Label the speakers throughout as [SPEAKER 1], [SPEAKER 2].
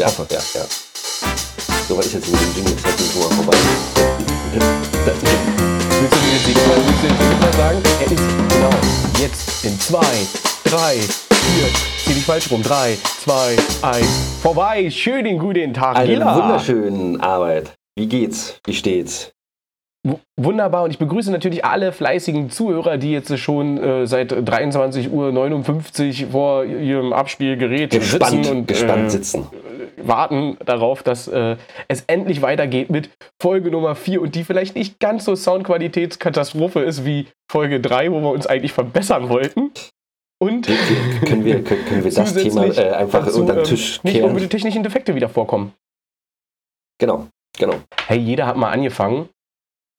[SPEAKER 1] Ja,
[SPEAKER 2] Hoffe.
[SPEAKER 1] ja, ja. So, was ist jetzt mit dem Jingle? Das ist schon mal vorbei.
[SPEAKER 2] Willst du jetzt jedes Mal, willst du jetzt jedes Mal sagen? Er ist genau jetzt in zwei, drei, vier, zieh dich falsch rum, drei, zwei, eins, vorbei. Schönen guten Tag,
[SPEAKER 1] Eine
[SPEAKER 2] Gila.
[SPEAKER 1] wunderschöne Arbeit. Wie geht's? Wie steht's?
[SPEAKER 2] Wunderbar und ich begrüße natürlich alle fleißigen Zuhörer, die jetzt schon äh, seit 23.59 Uhr vor ihrem Abspielgerät
[SPEAKER 1] Gespannt,
[SPEAKER 2] sitzen und
[SPEAKER 1] gespannt
[SPEAKER 2] äh,
[SPEAKER 1] sitzen.
[SPEAKER 2] warten darauf, dass äh, es endlich weitergeht mit Folge Nummer 4 und die vielleicht nicht ganz so Soundqualitätskatastrophe ist wie Folge 3, wo wir uns eigentlich verbessern wollten. Und
[SPEAKER 1] Können wir, können, können wir das Thema äh, einfach
[SPEAKER 2] dazu,
[SPEAKER 1] unter den
[SPEAKER 2] ähm,
[SPEAKER 1] Tisch
[SPEAKER 2] nicht nur über die
[SPEAKER 1] kehren?
[SPEAKER 2] technischen Defekte wieder vorkommen.
[SPEAKER 1] Genau, genau.
[SPEAKER 2] Hey, jeder hat mal angefangen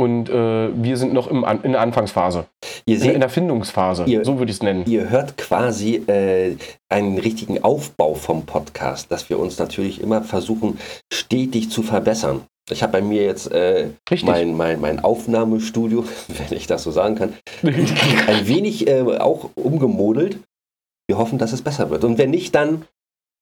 [SPEAKER 2] und äh, wir sind noch im in der Anfangsphase,
[SPEAKER 1] Ihr
[SPEAKER 2] in,
[SPEAKER 1] seht,
[SPEAKER 2] in der Findungsphase,
[SPEAKER 1] Ihr-
[SPEAKER 2] so würde ich es nennen.
[SPEAKER 1] Ihr hört quasi äh, einen richtigen Aufbau vom Podcast, dass wir uns natürlich immer versuchen, stetig zu verbessern. Ich habe bei mir jetzt äh, mein, mein, mein Aufnahmestudio, wenn ich das so sagen kann, ein wenig äh, auch umgemodelt. Wir hoffen, dass es besser wird. Und wenn nicht, dann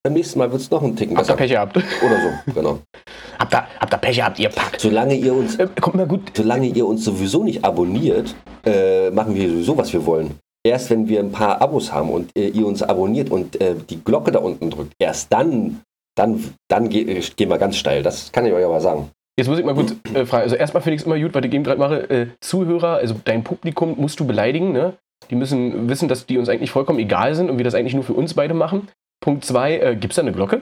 [SPEAKER 1] beim nächsten Mal wird es noch einen Ticken
[SPEAKER 2] habt ihr
[SPEAKER 1] besser.
[SPEAKER 2] Pech gehabt?
[SPEAKER 1] Oder so, genau.
[SPEAKER 2] habt, ihr, habt ihr Pech gehabt, ihr Pack?
[SPEAKER 1] Solange ihr uns,
[SPEAKER 2] Äh, kommt mal gut.
[SPEAKER 1] solange ihr uns sowieso nicht abonniert, äh, machen wir sowieso, was wir wollen. Erst wenn wir ein paar Abos haben und äh, ihr uns abonniert und äh, die Glocke da unten drückt, erst dann, dann, dann ge äh, gehen wir ganz steil. Das kann ich euch aber sagen.
[SPEAKER 2] Jetzt muss ich mal kurz äh, fragen. Also erstmal finde ich es immer gut, was ich eben gerade mache. Zuhörer, also dein Publikum musst du beleidigen, ne? Die müssen wissen, dass die uns eigentlich vollkommen egal sind und wir das eigentlich nur für uns beide machen. Punkt zwei, äh, gibt es da eine Glocke?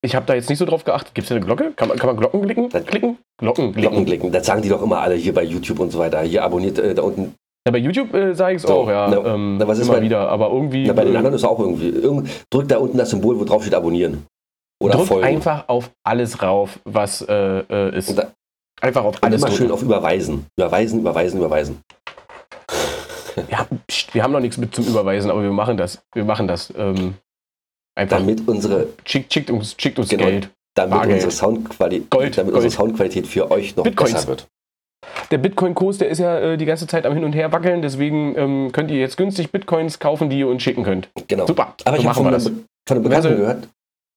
[SPEAKER 2] Ich habe da jetzt nicht so drauf geachtet. Gibt es da eine Glocke? Kann man, kann man Glocken klicken? Klicken? Glocken klicken.
[SPEAKER 1] Glockenklicken, das sagen die doch immer alle hier bei YouTube und so weiter. Hier abonniert äh, da unten.
[SPEAKER 2] Ja, bei YouTube äh, sage ich es auch, ja.
[SPEAKER 1] na,
[SPEAKER 2] ähm,
[SPEAKER 1] na, was ist
[SPEAKER 2] immer
[SPEAKER 1] bei-
[SPEAKER 2] wieder. Aber irgendwie.
[SPEAKER 1] Ja, bei den anderen ist auch irgendwie. Irgend, drückt da unten das Symbol, wo drauf steht abonnieren. Oder
[SPEAKER 2] drück
[SPEAKER 1] folgen.
[SPEAKER 2] einfach auf alles rauf, was äh, äh, ist.
[SPEAKER 1] Da-
[SPEAKER 2] einfach auf alles
[SPEAKER 1] immer schön
[SPEAKER 2] drücken.
[SPEAKER 1] auf Überweisen. Überweisen, überweisen, überweisen.
[SPEAKER 2] Ja, pst, wir haben noch nichts mit zum Überweisen, aber wir machen das. Wir machen das. Ähm, einfach
[SPEAKER 1] Damit unsere,
[SPEAKER 2] schickt, schickt uns, schickt uns
[SPEAKER 1] Genau.
[SPEAKER 2] Geld.
[SPEAKER 1] damit
[SPEAKER 2] Bargeld.
[SPEAKER 1] unsere, Soundquali
[SPEAKER 2] Gold,
[SPEAKER 1] damit
[SPEAKER 2] Gold.
[SPEAKER 1] unsere Soundqualität für euch noch
[SPEAKER 2] Bitcoins.
[SPEAKER 1] besser wird.
[SPEAKER 2] Der Bitcoin-Kurs, der ist ja äh, die ganze Zeit am Hin und Her wackeln, deswegen ähm, könnt ihr jetzt günstig Bitcoins kaufen, die ihr uns schicken könnt.
[SPEAKER 1] Genau.
[SPEAKER 2] Super,
[SPEAKER 1] Aber
[SPEAKER 2] so
[SPEAKER 1] ich habe von,
[SPEAKER 2] das.
[SPEAKER 1] von einem Bekannten
[SPEAKER 2] Also-
[SPEAKER 1] gehört,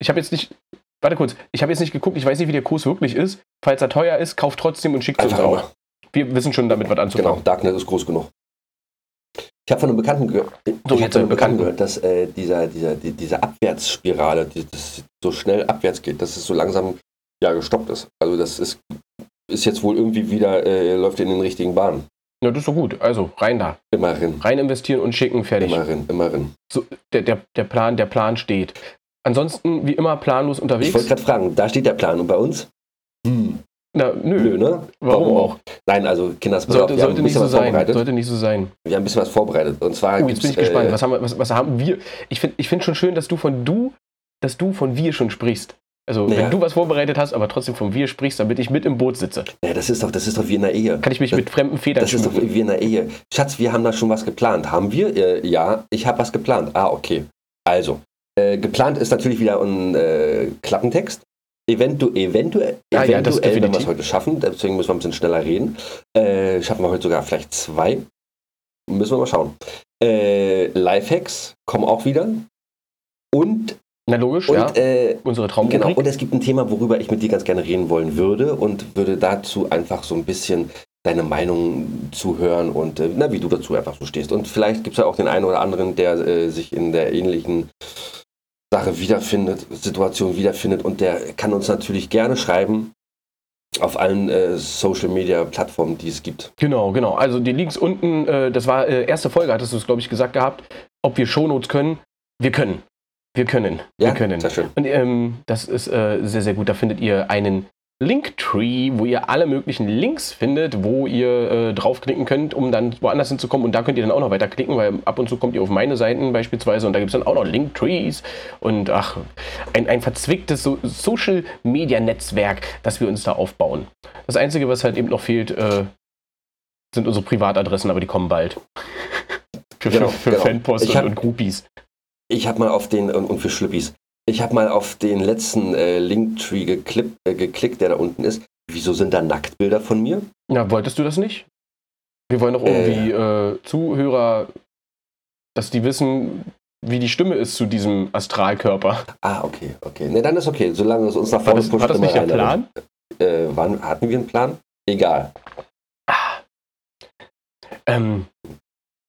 [SPEAKER 2] Ich habe jetzt nicht, warte kurz, ich habe jetzt nicht geguckt, ich weiß nicht, wie der Kurs wirklich ist. Falls er teuer ist, kauft trotzdem und schickt uns
[SPEAKER 1] einfach
[SPEAKER 2] auch. Wir wissen schon damit was
[SPEAKER 1] Genau,
[SPEAKER 2] anzufangen.
[SPEAKER 1] Darknet ist groß genug. Ich habe von einem Bekannten, ge ich hab
[SPEAKER 2] jetzt
[SPEAKER 1] von einem
[SPEAKER 2] ein
[SPEAKER 1] Bekannten gehört, dass äh, dieser, dieser, die, diese Abwärtsspirale, die das so schnell abwärts geht, dass es so langsam ja, gestoppt ist. Also das ist, ist jetzt wohl irgendwie wieder, äh, läuft in den richtigen Bahnen.
[SPEAKER 2] Ja, das ist doch gut. Also rein da.
[SPEAKER 1] Immerhin.
[SPEAKER 2] Rein investieren und schicken, fertig.
[SPEAKER 1] Immerhin, immerhin.
[SPEAKER 2] So, der, der, der, Plan, der Plan steht. Ansonsten, wie immer, planlos
[SPEAKER 1] Ich
[SPEAKER 2] unterwegs.
[SPEAKER 1] wollte gerade fragen, da steht der Plan und bei uns? Hm.
[SPEAKER 2] Na, nö.
[SPEAKER 1] Nö, ne?
[SPEAKER 2] Warum auch?
[SPEAKER 1] Nein, also Kinders, pass
[SPEAKER 2] Sollte, sollte nicht so sein. Sollte nicht so sein.
[SPEAKER 1] Wir haben ein bisschen was vorbereitet. Und zwar
[SPEAKER 2] Oh, jetzt bin ich gespannt.
[SPEAKER 1] äh,
[SPEAKER 2] Was haben, wir, was, was haben wir? Ich finde ich find schon schön, dass du von du, dass du von wir schon sprichst. Also
[SPEAKER 1] Naja.
[SPEAKER 2] wenn du was vorbereitet hast, aber trotzdem von wir sprichst, damit ich mit im Boot sitze.
[SPEAKER 1] Ja, das ist doch, das ist doch wie in der Ehe.
[SPEAKER 2] Kann ich mich
[SPEAKER 1] Das-
[SPEAKER 2] mit fremden Federn
[SPEAKER 1] Das ist doch
[SPEAKER 2] schmücken.
[SPEAKER 1] wie in der Ehe. Schatz, wir haben da schon was geplant. Haben wir? Äh, ja, ich habe was geplant. Ah, okay. Also, äh, geplant ist natürlich wieder ein äh, Klappentext. Eventu eventuell,
[SPEAKER 2] ja,
[SPEAKER 1] eventuell, wenn wir es heute schaffen, deswegen müssen wir ein bisschen schneller reden. Äh, schaffen wir heute sogar vielleicht zwei. Müssen wir mal schauen. Äh, Lifehacks kommen auch wieder. Und,
[SPEAKER 2] Na logisch,
[SPEAKER 1] und
[SPEAKER 2] ja.
[SPEAKER 1] äh,
[SPEAKER 2] Unsere
[SPEAKER 1] Genau,
[SPEAKER 2] Traumrubrik.
[SPEAKER 1] und es gibt ein Thema, worüber ich mit dir ganz gerne reden wollen würde und würde dazu einfach so ein bisschen deine Meinung zuhören und äh, na, wie du dazu einfach so stehst. Und vielleicht gibt es ja auch den einen oder anderen, der äh, sich in der ähnlichen Sache wiederfindet, Situation wiederfindet und der kann uns natürlich gerne schreiben auf allen äh, Social Media Plattformen, die es gibt.
[SPEAKER 2] Genau, genau. Also die Links unten, äh, das war äh, erste Folge, hattest du es, glaube ich, gesagt gehabt, ob wir Shownotes können. Wir können. Wir können.
[SPEAKER 1] Ja,
[SPEAKER 2] wir können.
[SPEAKER 1] sehr schön.
[SPEAKER 2] Und ähm, das ist äh, sehr, sehr gut. Da findet ihr einen Linktree, wo ihr alle möglichen Links findet, wo ihr äh, draufklicken könnt, um dann woanders hinzukommen. Und da könnt ihr dann auch noch weiterklicken, weil ab und zu kommt ihr auf meine Seiten beispielsweise und da gibt es dann auch noch Linktrees und ach, ein, ein verzwicktes so Social Media Netzwerk, das wir uns da aufbauen. Das Einzige, was halt eben noch fehlt, äh, sind unsere Privatadressen, aber die kommen bald. für,
[SPEAKER 1] Genau,
[SPEAKER 2] für, für
[SPEAKER 1] genau.
[SPEAKER 2] Fanpost
[SPEAKER 1] Ich
[SPEAKER 2] und,
[SPEAKER 1] hab-
[SPEAKER 2] und Groupies.
[SPEAKER 1] Ich habe mal auf den, und, und für Schlüppis, ich habe mal auf den letzten äh, Linktree geklipp, äh, geklickt, der da unten ist. Wieso sind da Nacktbilder von mir?
[SPEAKER 2] Ja, wolltest du das nicht? Wir wollen doch irgendwie äh, Zuhörer, dass die wissen, wie die Stimme ist zu diesem Astralkörper.
[SPEAKER 1] Ah, okay, okay. Ne, dann ist okay, solange es uns nach
[SPEAKER 2] War
[SPEAKER 1] vorne
[SPEAKER 2] das, war das nicht der. Plan?
[SPEAKER 1] Äh, wann, hatten wir einen Plan? Egal.
[SPEAKER 2] Ähm,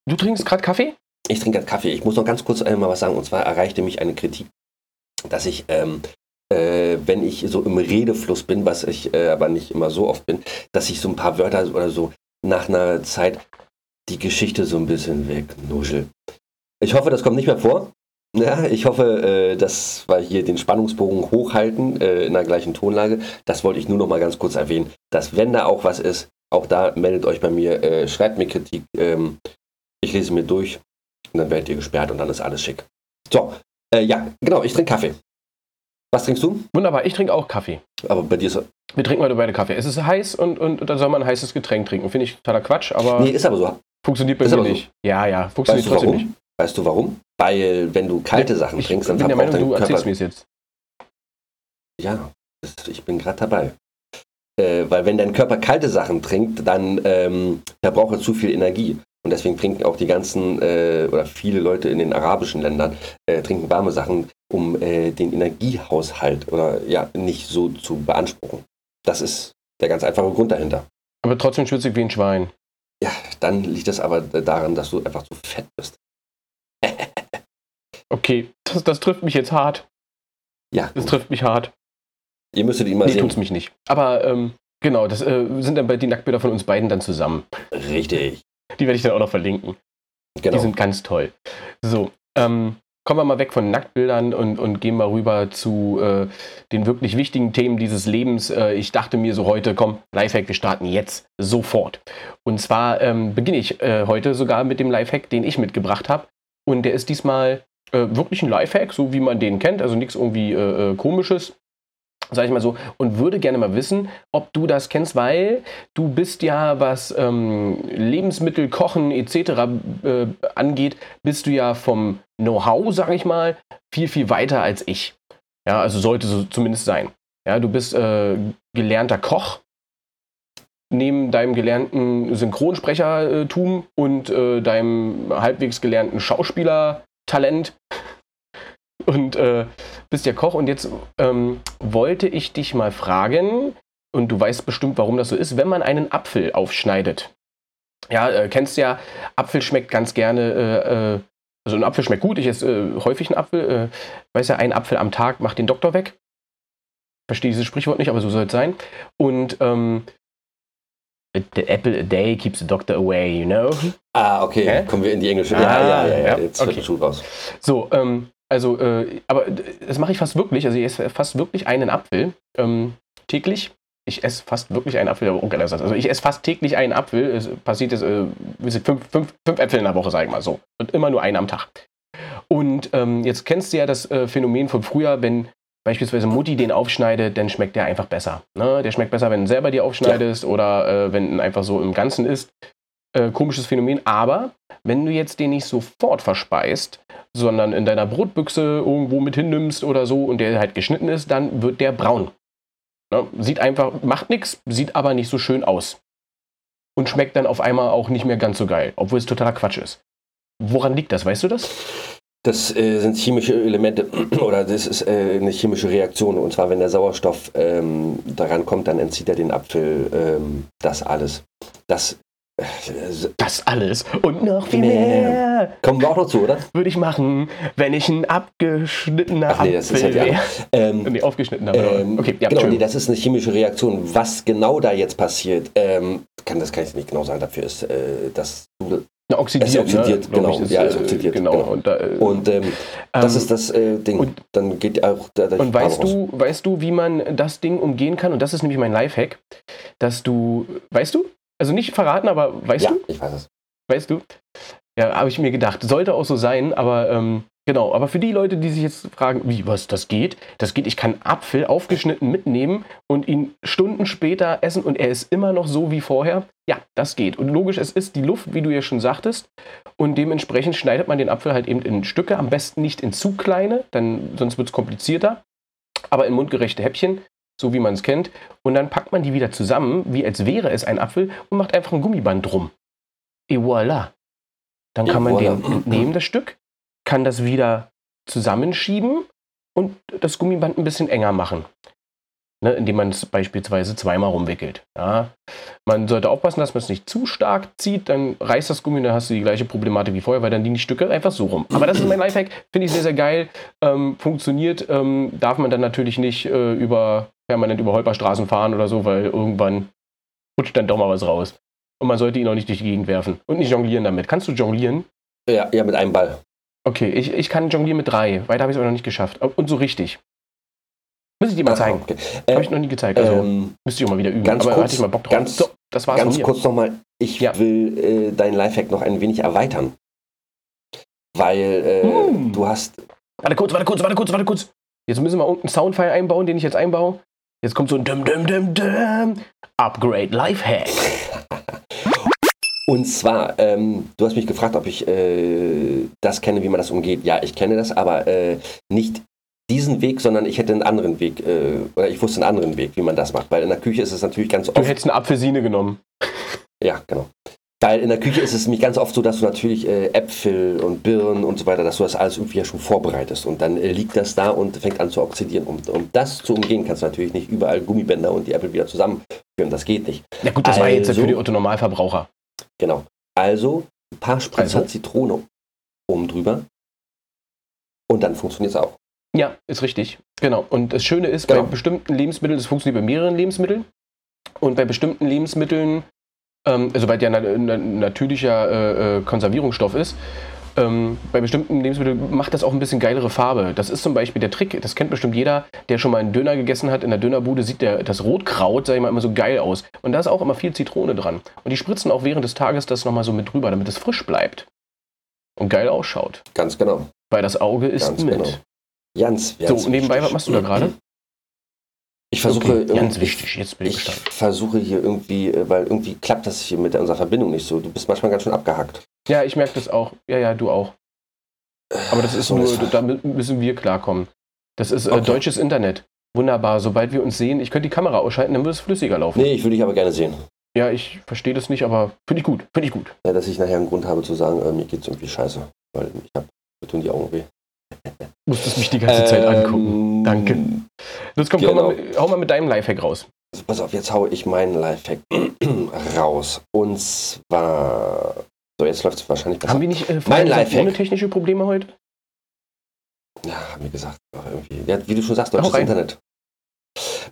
[SPEAKER 2] du trinkst gerade Kaffee?
[SPEAKER 1] Ich trinke gerade Kaffee. Ich muss noch ganz kurz einmal was sagen. Und zwar erreichte mich eine Kritik, dass ich, ähm, äh, wenn ich so im Redefluss bin, was ich äh, aber nicht immer so oft bin, dass ich so ein paar Wörter oder so nach einer Zeit die Geschichte so ein bisschen wegnuschel. Ich hoffe, das kommt nicht mehr vor. Ja, ich hoffe, äh, dass wir hier den Spannungsbogen hochhalten äh, in der gleichen Tonlage. Das wollte ich nur noch mal ganz kurz erwähnen, dass wenn da auch was ist, auch da meldet euch bei mir, äh, schreibt mir Kritik. Ähm, ich lese mir durch und dann werdet ihr gesperrt und dann ist alles schick. So, äh, ja, genau, ich trinke Kaffee. Was trinkst du?
[SPEAKER 2] Wunderbar, ich trinke auch Kaffee.
[SPEAKER 1] Aber bei dir ist
[SPEAKER 2] Wir trinken heute beide Kaffee. Es ist heiß und, und, und dann soll man ein heißes Getränk trinken. Finde ich totaler Quatsch, aber
[SPEAKER 1] Nee, ist aber so.
[SPEAKER 2] funktioniert bei
[SPEAKER 1] ist
[SPEAKER 2] mir
[SPEAKER 1] aber so.
[SPEAKER 2] nicht. Ja, ja, funktioniert
[SPEAKER 1] Weißt du
[SPEAKER 2] trotzdem
[SPEAKER 1] warum?
[SPEAKER 2] nicht.
[SPEAKER 1] Weißt du warum? Weil wenn du kalte Sachen
[SPEAKER 2] ich
[SPEAKER 1] trinkst, dann
[SPEAKER 2] bin der Meinung,
[SPEAKER 1] dein
[SPEAKER 2] du erzählst mir es jetzt.
[SPEAKER 1] Ja, ich bin gerade dabei. Äh, weil wenn dein Körper kalte Sachen trinkt, dann ähm, verbraucht er zu viel Energie. Und deswegen trinken auch die ganzen äh, oder viele Leute in den arabischen Ländern äh, trinken warme Sachen, um äh, den Energiehaushalt oder ja nicht so zu beanspruchen. Das ist der ganz einfache Grund dahinter.
[SPEAKER 2] Aber trotzdem schwitzig wie ein Schwein.
[SPEAKER 1] Ja, dann liegt es aber daran, dass du einfach zu fett bist.
[SPEAKER 2] Okay, das, das trifft mich jetzt hart.
[SPEAKER 1] Ja,
[SPEAKER 2] Das trifft mich hart.
[SPEAKER 1] ihr müsstet ihn mal
[SPEAKER 2] Nee,
[SPEAKER 1] sehen.
[SPEAKER 2] tut's mich nicht. Aber ähm, genau, das äh, sind dann bei die Nacktbilder von uns beiden dann zusammen.
[SPEAKER 1] Richtig.
[SPEAKER 2] Die werde ich dann auch noch verlinken.
[SPEAKER 1] Genau.
[SPEAKER 2] Die sind ganz toll. So, ähm, kommen wir mal weg von Nacktbildern und, und gehen mal rüber zu äh, den wirklich wichtigen Themen dieses Lebens. Äh, ich dachte mir so heute, komm, Lifehack, wir starten jetzt sofort. Und zwar ähm, beginne ich äh, heute sogar mit dem Lifehack, den ich mitgebracht habe. Und der ist diesmal äh, wirklich ein Lifehack, so wie man den kennt, also nichts irgendwie äh, äh, komisches. Sag ich mal so, und würde gerne mal wissen, ob du das kennst, weil du bist ja, was ähm, Lebensmittel, Kochen etc. Äh, angeht, bist du ja vom Know-how, sag ich mal, viel, viel weiter als ich. Ja, also sollte so zumindest sein. Ja, du bist äh, gelernter Koch, neben deinem gelernten Synchronsprechertum und äh, deinem halbwegs gelernten Schauspielertalent und äh, bist ja Koch und jetzt ähm, wollte ich dich mal fragen, und du weißt bestimmt, warum das so ist, wenn man einen Apfel aufschneidet. Ja, äh, kennst ja, Apfel schmeckt ganz gerne, äh, äh, also ein Apfel schmeckt gut, ich esse äh, häufig einen Apfel, äh, weiß ja, ein Apfel am Tag macht den Doktor weg. Verstehe dieses Sprichwort nicht, aber so soll es sein. Und ähm, the apple a day keeps the doctor away, you know?
[SPEAKER 1] Ah, okay.
[SPEAKER 2] Hä?
[SPEAKER 1] Kommen wir in die englische.
[SPEAKER 2] Ah,
[SPEAKER 1] ja, ja, ja, ja.
[SPEAKER 2] ja.
[SPEAKER 1] Jetzt wird
[SPEAKER 2] Okay.
[SPEAKER 1] der Schuh raus.
[SPEAKER 2] So, ähm, also, äh, aber das mache ich fast wirklich. Also, ich esse fast wirklich einen Apfel ähm, täglich. Ich esse fast wirklich einen Apfel, aber ungefähr das. Also, ich esse fast täglich einen Apfel. Es passiert jetzt, äh, fünf, fünf, fünf Äpfel in der Woche, sage ich mal so. Und immer nur einen am Tag. Und ähm, jetzt kennst du ja das äh, Phänomen von früher, wenn beispielsweise Mutti den aufschneidet, dann schmeckt der einfach besser. Ne? Der schmeckt besser, wenn du selber dir aufschneidest oder äh, wenn ihn einfach so im Ganzen ist. Äh, komisches Phänomen. Aber wenn du jetzt den nicht sofort verspeist, sondern in deiner Brotbüchse irgendwo mit hinnimmst oder so und der halt geschnitten ist, dann wird der braun. Ne? Sieht einfach, macht nichts, sieht aber nicht so schön aus. Und schmeckt dann auf einmal auch nicht mehr ganz so geil, obwohl es totaler Quatsch ist. Woran liegt das, weißt du das?
[SPEAKER 1] Das äh, sind chemische Elemente oder das ist äh, eine chemische Reaktion. Und zwar, wenn der Sauerstoff ähm, daran kommt, dann entzieht er den Apfel ähm, das alles. Das
[SPEAKER 2] Das alles und noch viel mehr
[SPEAKER 1] kommen wir auch noch zu, oder?
[SPEAKER 2] würde ich machen, wenn ich ein abgeschnittener
[SPEAKER 1] Ach nee, das ist
[SPEAKER 2] Apfel
[SPEAKER 1] halt ja. Ähm,
[SPEAKER 2] Nee, aufgeschnitten, aber
[SPEAKER 1] ähm,
[SPEAKER 2] okay, ja,
[SPEAKER 1] genau, nee, das ist eine chemische Reaktion. Was genau da jetzt passiert, ähm, kann, das kann ich nicht genau sagen. Dafür ist äh, das
[SPEAKER 2] Ja, oxidiert,
[SPEAKER 1] es oxidiert,
[SPEAKER 2] ne,
[SPEAKER 1] genau.
[SPEAKER 2] ich, ist,
[SPEAKER 1] Ja, es
[SPEAKER 2] äh,
[SPEAKER 1] oxidiert,
[SPEAKER 2] Genau.
[SPEAKER 1] genau.
[SPEAKER 2] Und, da, äh,
[SPEAKER 1] und ähm, das
[SPEAKER 2] ähm,
[SPEAKER 1] ist das äh, Ding.
[SPEAKER 2] und-
[SPEAKER 1] dann geht auch da, da
[SPEAKER 2] Und weißt du, weißt du, wie man das Ding umgehen kann? Und das ist nämlich mein Lifehack, dass du, weißt du? Also nicht verraten, aber weißt
[SPEAKER 1] Ja,
[SPEAKER 2] du?
[SPEAKER 1] ich weiß es.
[SPEAKER 2] Weißt du? Ja, habe ich mir gedacht. Sollte auch so sein, aber ähm, genau. Aber für die Leute, die sich jetzt fragen, wie, was, das geht? Das geht, ich kann Apfel aufgeschnitten mitnehmen und ihn Stunden später essen und er ist immer noch so wie vorher. Ja, das geht. Und logisch, es ist die Luft, wie du ja schon sagtest. Und dementsprechend schneidet man den Apfel halt eben in Stücke. Am besten nicht in zu kleine, dann, sonst wird es komplizierter. Aber in mundgerechte Häppchen, so wie man es kennt. Und dann packt man die wieder zusammen, wie als wäre es ein Apfel, und macht einfach ein Gummiband drum. Et voilà. Dann
[SPEAKER 1] Et
[SPEAKER 2] kann man
[SPEAKER 1] voilà.
[SPEAKER 2] den entnehmen, das Stück, kann das wieder zusammenschieben und das Gummiband ein bisschen enger machen. Ne, indem man es beispielsweise zweimal rumwickelt. Ja. Man sollte aufpassen, dass man es nicht zu stark zieht, dann reißt das Gummi und dann hast du die gleiche Problematik wie vorher, weil dann liegen die Stücke einfach so rum. Aber das ist mein Lifehack, finde ich sehr, sehr geil. Ähm, funktioniert, ähm, darf man dann natürlich nicht äh, über permanent über Holperstraßen fahren oder so, weil irgendwann rutscht dann doch mal was raus. Und man sollte ihn auch nicht durch die Gegend werfen und nicht jonglieren damit. Kannst du jonglieren?
[SPEAKER 1] Ja, ja mit einem Ball.
[SPEAKER 2] Okay, ich, ich kann jonglieren mit drei. Weiter habe ich es aber noch nicht geschafft. Und so richtig. Muss ich dir mal zeigen. Okay. Äh, habe ich noch nie gezeigt. Also ähm, müsste ich auch mal wieder üben.
[SPEAKER 1] Ganz aber kurz, ich mal Bock drauf. Ganz, so, das war's ganz kurz nochmal. Ich ja. will äh, deinen Lifehack noch ein wenig erweitern. Weil äh, hm. du hast.
[SPEAKER 2] Warte kurz, warte kurz, warte kurz, warte kurz. Jetzt müssen wir irgendeinen Soundfile einbauen, den ich jetzt einbaue. Jetzt kommt so ein Dum Dum Dum Dum Upgrade Lifehack.
[SPEAKER 1] Und zwar, ähm, du hast mich gefragt, ob ich äh, das kenne, wie man das umgeht. Ja, ich kenne das, aber äh, nicht diesen Weg, sondern ich hätte einen anderen Weg, äh, oder ich wusste einen anderen Weg, wie man das macht. Weil in der Küche ist es natürlich ganz
[SPEAKER 2] oft. Du hättest eine Apfelsine genommen.
[SPEAKER 1] Ja, genau. Weil in der Küche ist es nämlich ganz oft so, dass du natürlich äh, Äpfel und Birnen und so weiter, dass du das alles irgendwie ja schon vorbereitest. Und dann äh, liegt das da und fängt an zu oxidieren. Und um das zu umgehen, kannst du natürlich nicht überall Gummibänder und die Äpfel wieder zusammenführen. Das geht nicht.
[SPEAKER 2] Na gut, das also, war jetzt für die Otto-Normalverbraucher.
[SPEAKER 1] Genau. Also ein paar Spritzer also? Zitrone oben drüber. Und dann funktioniert es auch.
[SPEAKER 2] Ja, ist richtig. Genau. Und das Schöne ist, genau. bei bestimmten Lebensmitteln, das funktioniert bei mehreren Lebensmitteln. Und bei bestimmten Lebensmitteln ähm, also weil der na, na, natürlicher äh, äh, Konservierungsstoff ist. Ähm, bei bestimmten Lebensmitteln macht das auch ein bisschen geilere Farbe. Das ist zum Beispiel der Trick, das kennt bestimmt jeder, der schon mal einen Döner gegessen hat. In der Dönerbude sieht der, das Rotkraut, sag ich mal, immer so geil aus. Und da ist auch immer viel Zitrone dran. Und die spritzen auch während des Tages das nochmal so mit drüber, damit es frisch bleibt. Und geil ausschaut.
[SPEAKER 1] Ganz genau.
[SPEAKER 2] Weil das Auge ist Ganz mit. Genau.
[SPEAKER 1] Ganz,
[SPEAKER 2] ganz So, nebenbei, was machst du da gerade?
[SPEAKER 1] Ich versuche
[SPEAKER 2] okay, ganz wichtig, jetzt bin
[SPEAKER 1] ich, ich versuche hier irgendwie, äh, weil irgendwie klappt das hier mit unserer Verbindung nicht so. Du bist manchmal ganz schön abgehackt.
[SPEAKER 2] Ja, ich merke das auch. Ja, ja, du auch. Aber das ist so, nur, das da müssen wir klarkommen. Das ist äh, okay. deutsches Internet. Wunderbar. Sobald wir uns sehen, ich könnte die Kamera ausschalten, dann würde es flüssiger laufen.
[SPEAKER 1] Nee, ich würde dich aber gerne sehen.
[SPEAKER 2] Ja, ich verstehe das nicht, aber finde ich gut. Finde ich gut.
[SPEAKER 1] Ja, dass ich nachher einen Grund habe zu sagen, äh, mir geht es irgendwie scheiße. Weil ich habe, mir tun die Augen weh.
[SPEAKER 2] Musstest mich die ganze Zeit ähm, angucken. Danke. Jetzt komm, genau. komm mal, hau mal mit deinem Lifehack raus.
[SPEAKER 1] Also pass auf, jetzt hau ich meinen Lifehack raus. Und zwar. So, jetzt läuft es wahrscheinlich
[SPEAKER 2] besser. Haben wir nicht äh,
[SPEAKER 1] mein Lifehack.
[SPEAKER 2] ohne technische Probleme heute?
[SPEAKER 1] Ja, haben wir gesagt. Irgendwie. Ja, wie du schon sagst, deutsches Internet.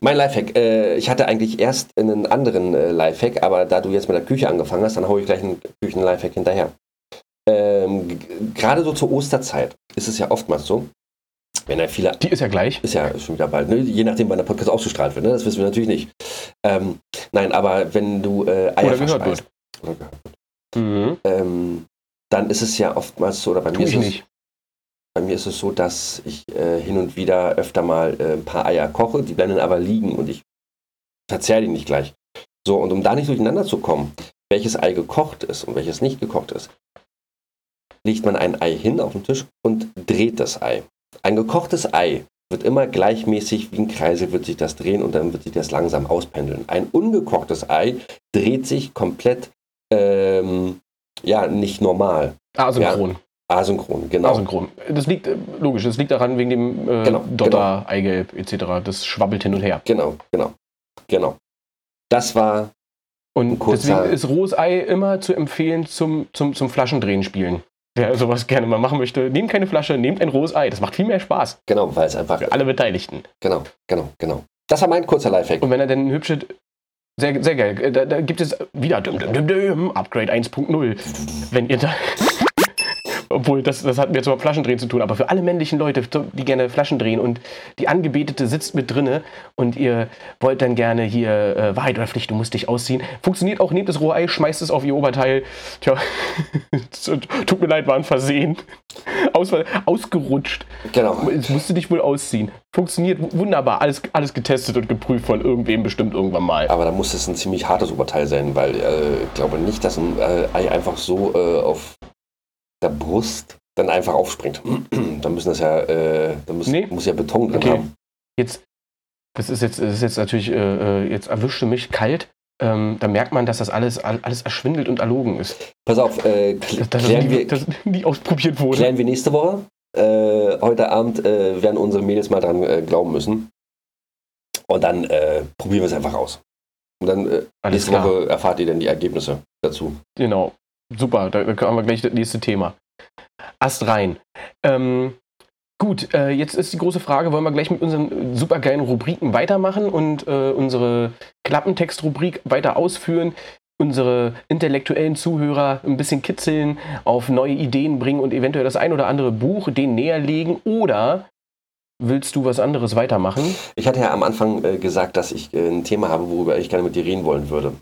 [SPEAKER 1] Mein Lifehack. Äh, ich hatte eigentlich erst einen anderen äh, Lifehack, aber da du jetzt mit der Küche angefangen hast, dann hau ich gleich einen Küchen-Lifehack hinterher. Ähm, Gerade so zur Osterzeit ist es ja oftmals so, wenn er viele.
[SPEAKER 2] Die ist ja gleich.
[SPEAKER 1] Ist ja schon wieder bald, ne? je nachdem, wann der Podcast ausgestrahlt wird. Ne? Das wissen wir natürlich nicht. Ähm, nein, aber wenn du äh, Eier
[SPEAKER 2] oder gehört wird. Oder gehört wird.
[SPEAKER 1] Mhm. Ähm, dann ist es ja oftmals so, oder bei mir ist es, nicht. Bei mir ist es so, dass ich äh, hin und wieder öfter mal äh, ein paar Eier koche, die bleiben dann aber liegen und ich verzehre die nicht gleich. So, und um da nicht durcheinander zu kommen, welches Ei gekocht ist und welches nicht gekocht ist, legt man ein Ei hin auf den Tisch und dreht das Ei. Ein gekochtes Ei wird immer gleichmäßig wie ein Kreisel wird sich das drehen und dann wird sich das langsam auspendeln. Ein ungekochtes Ei dreht sich komplett ähm, ja nicht normal.
[SPEAKER 2] Asynchron.
[SPEAKER 1] Ja, asynchron, genau.
[SPEAKER 2] Asynchron. Das liegt äh, logisch, das liegt daran wegen dem äh, genau, Dotter, genau. Eigelb etc. Das schwabbelt hin und her.
[SPEAKER 1] Genau, genau, genau. Das war
[SPEAKER 2] und deswegen ist rohes Ei immer zu empfehlen zum, zum, zum Flaschendrehen spielen. Wer sowas gerne mal machen möchte, nehmt keine Flasche, nehmt ein rohes Ei. Das macht viel mehr Spaß.
[SPEAKER 1] Genau, weil es einfach.
[SPEAKER 2] Für alle Beteiligten.
[SPEAKER 1] Genau, genau, genau. Das war mein kurzer Lifehack.
[SPEAKER 2] Und wenn er dann ein hübsches. Sehr, sehr geil. Da, da gibt es wieder dum, dum, dum, Upgrade 1.0. Wenn ihr da. Obwohl, das, das hat mir zum Flaschendrehen zu tun, aber für alle männlichen Leute, die gerne Flaschen drehen und die Angebetete sitzt mit drinne und ihr wollt dann gerne hier äh, Wahrheit oder Pflicht, du musst dich ausziehen. Funktioniert auch, nehmt das rohe Ei, schmeißt es auf ihr Oberteil. Tja, tut mir leid, war ein Versehen. Aus, ausgerutscht.
[SPEAKER 1] Genau.
[SPEAKER 2] Es musste dich wohl ausziehen. Funktioniert wunderbar, alles, alles getestet und geprüft von irgendwem bestimmt irgendwann mal.
[SPEAKER 1] Aber da muss es ein ziemlich hartes Oberteil sein, weil äh, ich glaube nicht, dass ein äh, Ei einfach so äh, auf der Brust dann einfach aufspringt. dann müssen das ja, äh, dann muss, nee. muss ja Beton drin okay. haben.
[SPEAKER 2] Jetzt, das ist jetzt, das ist jetzt natürlich, äh, äh, jetzt erwischte mich kalt. ähm, da merkt man, dass das alles, alles erschwindelt und erlogen ist.
[SPEAKER 1] Pass auf, äh, kl
[SPEAKER 2] Dass das
[SPEAKER 1] klären,
[SPEAKER 2] nie,
[SPEAKER 1] wir,
[SPEAKER 2] nie ausprobiert wurde.
[SPEAKER 1] klären wir nächste Woche. Äh, heute Abend äh, werden unsere Mädels mal dran äh, glauben müssen. Und dann äh, probieren wir es einfach aus. Und dann nächste
[SPEAKER 2] klar.
[SPEAKER 1] Woche erfahrt ihr dann die Ergebnisse dazu.
[SPEAKER 2] Genau. Super, da, haben wir gleich das nächste Thema. Ast rein. Ähm, gut, äh, jetzt ist die große Frage, wollen wir gleich mit unseren supergeilen Rubriken weitermachen und äh, unsere Klappentextrubrik weiter ausführen, unsere intellektuellen Zuhörer ein bisschen kitzeln, auf neue Ideen bringen und eventuell das ein oder andere Buch denen näher legen oder willst du was anderes weitermachen?
[SPEAKER 1] Ich hatte ja am Anfang äh, gesagt, dass ich äh, ein Thema habe, worüber ich gerne mit dir reden wollen würde.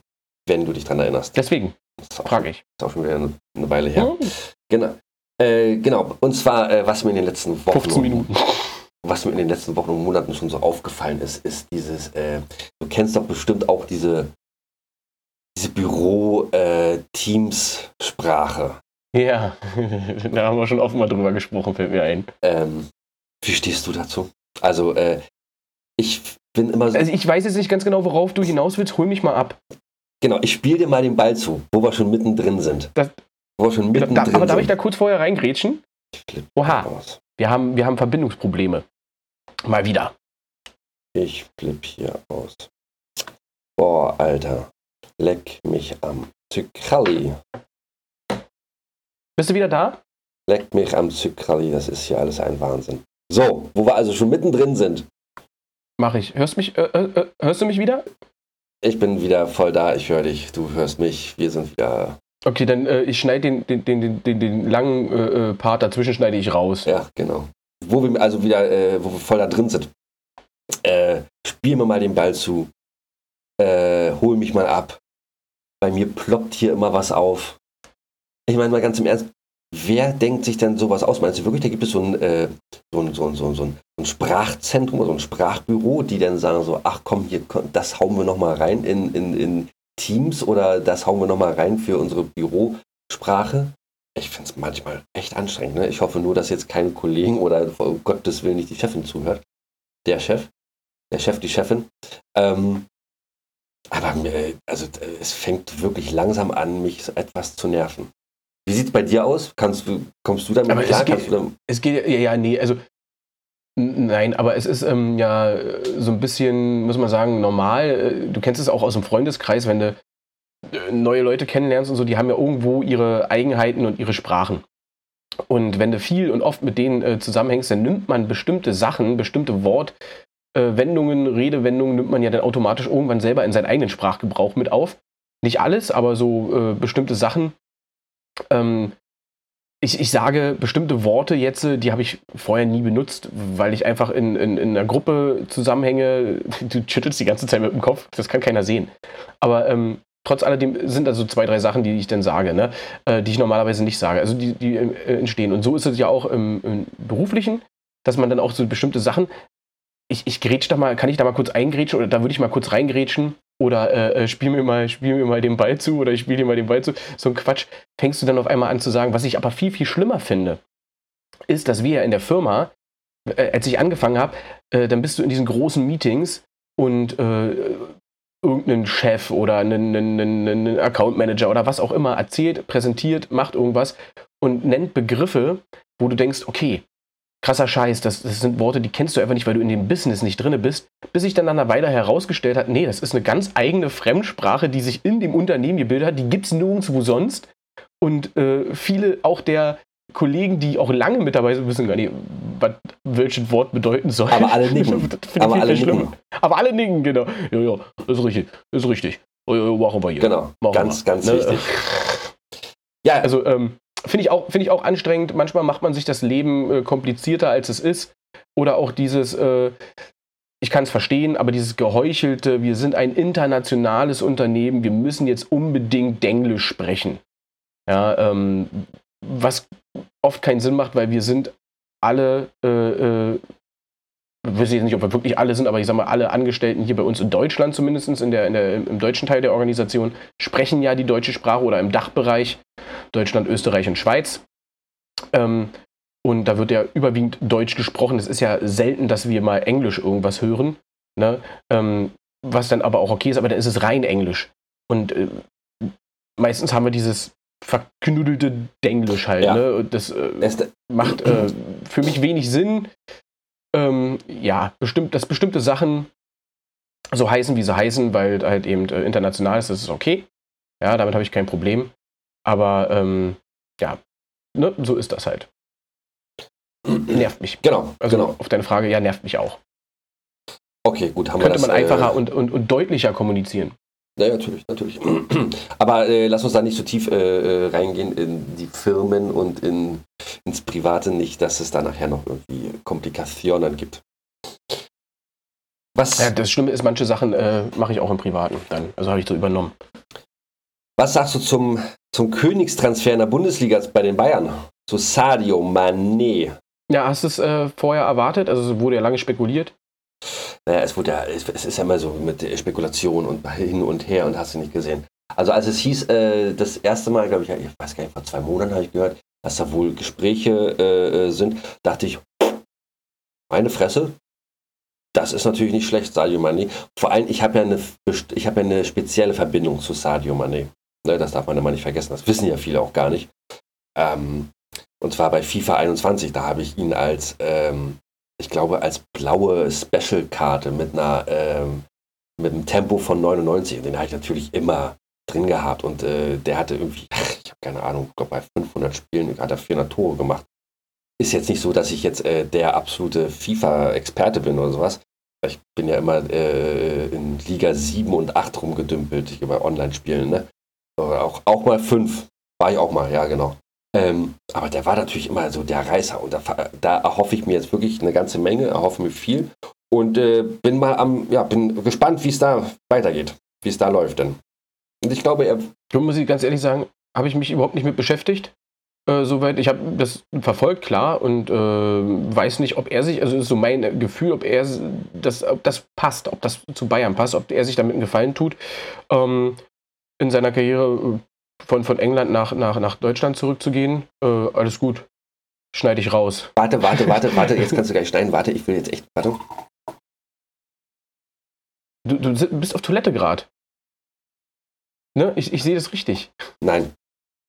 [SPEAKER 1] Wenn du dich daran erinnerst.
[SPEAKER 2] Deswegen
[SPEAKER 1] Das ist auch,
[SPEAKER 2] frage ich.
[SPEAKER 1] ist auch schon wieder eine, eine Weile her.
[SPEAKER 2] Hm,
[SPEAKER 1] Genau. Äh, genau. Und zwar, äh, was mir in den letzten Wochen
[SPEAKER 2] 15 Minuten.
[SPEAKER 1] was mir in den letzten Wochen und Monaten schon so aufgefallen ist, ist dieses, äh, du kennst doch bestimmt auch diese, diese Büro-Teams-Sprache.
[SPEAKER 2] Ja, da haben wir schon oft mal drüber gesprochen, fällt mir ein.
[SPEAKER 1] ähm, wie stehst du dazu? Also, äh, ich bin immer so,
[SPEAKER 2] Also ich weiß jetzt nicht ganz genau, worauf du hinaus willst. Hol mich mal ab.
[SPEAKER 1] Genau, ich spiele dir mal den Ball zu, wo wir schon mittendrin sind.
[SPEAKER 2] Das-
[SPEAKER 1] wo wir schon mittendrin
[SPEAKER 2] Da, aber darf
[SPEAKER 1] sind.
[SPEAKER 2] ich da kurz vorher reingrätschen? Oha, wir haben, wir haben Verbindungsprobleme. Mal wieder.
[SPEAKER 1] Ich flipp hier aus. Boah, Alter. Leck mich am Zykralli.
[SPEAKER 2] Bist du wieder da?
[SPEAKER 1] Leck mich am Zykralli. Das ist hier alles ein Wahnsinn. So, wo wir also schon mittendrin sind.
[SPEAKER 2] Mach ich. Hörst, mich, äh, äh, äh, hörst du mich wieder?
[SPEAKER 1] Ich bin wieder voll da. Ich höre dich. Du hörst mich. Wir sind wieder.
[SPEAKER 2] Okay, dann äh, ich schneide den, den, den, den, den, langen äh, äh, Part dazwischen schneide ich raus.
[SPEAKER 1] Ja, genau. Wo wir also wieder, äh, wo wir voll da drin sind. Äh, spiel mir mal den Ball zu. Äh, hol mich mal ab. Bei mir ploppt hier immer was auf. Ich meine mal ganz im Ernst, wer denkt sich denn sowas aus? Meinst du wirklich, da gibt es so ein, äh, so ein, so ein, so ein, so ein, Sprachzentrum, so ein Sprachbüro, die dann sagen so, ach komm, hier, das hauen wir nochmal rein in, in, in Teams oder das hauen wir nochmal rein für unsere Bürosprache? Ich finde es manchmal echt anstrengend. Ne? Ich hoffe nur, dass jetzt keine Kollegen oder um Gottes Willen nicht die Chefin zuhört. Der Chef, der Chef, die Chefin. Ähm, aber mir, also äh, es fängt wirklich langsam an, mich etwas zu nerven. Wie sieht es bei dir aus? Kannst du, kommst du damit
[SPEAKER 2] Aber es
[SPEAKER 1] klar?
[SPEAKER 2] geht-
[SPEAKER 1] Kannst du damit,
[SPEAKER 2] Es geht ja, ja, nee, also nein, aber es ist ähm, ja äh, so ein bisschen, muss man sagen, normal. Äh, Du kennst es auch aus dem Freundeskreis, wenn du äh, neue Leute kennenlernst und so, die haben ja irgendwo ihre Eigenheiten und ihre Sprachen. Und wenn du viel und oft mit denen äh, zusammenhängst, dann nimmt man bestimmte Sachen, bestimmte Wortwendungen, Redewendungen, nimmt man ja dann automatisch irgendwann selber in seinen eigenen Sprachgebrauch mit auf. Nicht alles, aber so äh, bestimmte Sachen. Ähm, ich, ich sage bestimmte Worte jetzt, äh, die habe ich vorher nie benutzt, weil ich einfach in, in, in einer Gruppe zusammenhänge. Du schüttelst die ganze Zeit mit dem Kopf, das kann keiner sehen. Aber ähm, trotz alledem sind also zwei, drei Sachen, die ich dann sage, ne? äh, die ich normalerweise nicht sage, also die, die äh, entstehen. Und so ist es ja auch im, im Beruflichen, dass man dann auch so bestimmte Sachen, ich, ich grätsch da mal, kann ich da mal kurz eingrätschen oder da würde ich mal kurz reingrätschen oder äh, äh, spiel, mir mal, spiel mir mal den Ball zu oder ich spiele dir mal den Ball zu. So ein Quatsch fängst du dann auf einmal an zu sagen. Was ich aber viel, viel schlimmer finde, ist, dass wir ja in der Firma, äh, als ich angefangen habe, äh, dann bist du in diesen großen Meetings und äh, irgendein Chef oder einen Account Manager oder was auch immer erzählt, präsentiert, macht irgendwas und nennt Begriffe, wo du denkst, okay, krasser Scheiß, das, das sind Worte, die kennst du einfach nicht, weil du in dem Business nicht drinne bist, bis sich dann nach einer Weile herausgestellt hat, nee, das ist eine ganz eigene Fremdsprache, die sich in dem Unternehmen gebildet hat, die gibt es nirgendwo sonst. Und äh, viele auch der Kollegen, die auch lange mit dabei sind, wissen gar nicht, was welches Wort bedeuten soll.
[SPEAKER 1] Aber alle nicken. Aber alle nicken.
[SPEAKER 2] Aber alle nicken, genau. Ja, ja, ist richtig, ist richtig. Machen wir hier.
[SPEAKER 1] Genau,
[SPEAKER 2] Machen
[SPEAKER 1] ganz,
[SPEAKER 2] wir.
[SPEAKER 1] ganz
[SPEAKER 2] Ne?
[SPEAKER 1] wichtig. Ja,
[SPEAKER 2] Also ähm, finde ich, auch- finde ich auch anstrengend. Manchmal macht man sich das Leben äh, komplizierter, als es ist. Oder auch dieses, äh, ich kann es verstehen, aber dieses geheuchelte, wir sind ein internationales Unternehmen, wir müssen jetzt unbedingt Englisch sprechen. Ja, ähm, was oft keinen Sinn macht, weil wir sind alle, äh, äh, ich weiß jetzt nicht, ob wir wirklich alle sind, aber ich sage mal, alle Angestellten hier bei uns in Deutschland zumindest, in der, in der, im deutschen Teil der Organisation, sprechen ja die deutsche Sprache oder im Dachbereich. Deutschland, Österreich und Schweiz. Ähm, und da wird ja überwiegend Deutsch gesprochen. Es ist ja selten, dass wir mal Englisch irgendwas hören. Ne? Ähm, was dann aber auch okay ist, aber dann ist es rein Englisch. Und äh, meistens haben wir dieses verknuddelte Denglisch halt.
[SPEAKER 1] Ja.
[SPEAKER 2] Ne? Das äh, macht äh, für mich wenig Sinn. Ähm, ja, bestimmt, dass bestimmte Sachen so heißen, wie sie heißen, weil halt eben äh, international ist, das ist okay. Ja, damit habe ich kein Problem. Aber ähm, ja, ne, so ist das halt. Nervt mich.
[SPEAKER 1] genau,
[SPEAKER 2] Also
[SPEAKER 1] genau.
[SPEAKER 2] auf deine Frage, ja, nervt mich auch.
[SPEAKER 1] Okay, gut, haben
[SPEAKER 2] Könnte
[SPEAKER 1] wir das.
[SPEAKER 2] man einfacher
[SPEAKER 1] äh,
[SPEAKER 2] und, und, und deutlicher kommunizieren.
[SPEAKER 1] Ja, natürlich, natürlich. Aber äh, lass uns da nicht so tief äh, äh, reingehen in die Firmen und in, ins Private, nicht, dass es da nachher noch irgendwie Komplikationen gibt. Was,
[SPEAKER 2] Ja, das Schlimme ist, manche Sachen äh, mache ich auch im Privaten dann. Also habe ich so übernommen.
[SPEAKER 1] was sagst du zum, zum Königstransfer in der Bundesliga bei den Bayern? Zu Sadio Mané.
[SPEAKER 2] Ja, hast du es äh, vorher erwartet? Also es wurde ja lange spekuliert.
[SPEAKER 1] Naja, es, wurde ja, es, es ist ja immer so mit der Spekulation und hin und her und hast du nicht gesehen. Also als es hieß, äh, das erste Mal, glaube ich, ich weiß gar nicht, vor zwei Monaten habe ich gehört, dass da wohl Gespräche äh, äh, sind, dachte ich, meine Fresse, das ist natürlich nicht schlecht, Sadio Mané. Vor allem, ich habe ja, eine, ich habe ja eine spezielle Verbindung zu Sadio Mané. Ne, das darf man immer nicht vergessen, das wissen ja viele auch gar nicht. Ähm, und zwar bei FIFA 21, da habe ich ihn als, ähm, ich glaube, als blaue Special-Karte mit einer, ähm, mit einem Tempo von 99. Und den habe ich natürlich immer drin gehabt. Und äh, der hatte irgendwie, ach, ich habe keine Ahnung, glaube bei 500 Spielen hat er 400 Tore gemacht. Ist jetzt nicht so, dass ich jetzt äh, der absolute FIFA-Experte bin oder sowas. Ich bin ja immer äh, in Liga 7 und 8 rumgedümpelt, ich bei Online-Spielen, ne? Auch, auch mal 5. War ich auch mal, ja, genau. Ähm, aber der war natürlich immer so der Reißer und da, da erhoffe ich mir jetzt wirklich eine ganze Menge, erhoffe mir viel und äh, bin mal am, ja, bin gespannt, wie es da weitergeht, wie es da läuft denn. Und ich glaube, er,
[SPEAKER 2] Da muss ich ganz ehrlich sagen, habe ich mich überhaupt nicht mit beschäftigt. Äh, soweit, ich habe das verfolgt, klar, und äh, weiß nicht, ob er sich, also ist so mein Gefühl, ob er das, ob das passt, ob das zu Bayern passt, ob er sich damit einen Gefallen tut. Ähm, in seiner Karriere äh, von, von England nach, nach, nach Deutschland zurückzugehen, äh, alles gut. Schneide ich raus.
[SPEAKER 1] warte, warte, warte, warte, jetzt kannst du gleich schneiden, warte, ich will jetzt echt, warte.
[SPEAKER 2] Du, du bist auf Toilette gerade. Ne? Ich, ich sehe das richtig.
[SPEAKER 1] Nein,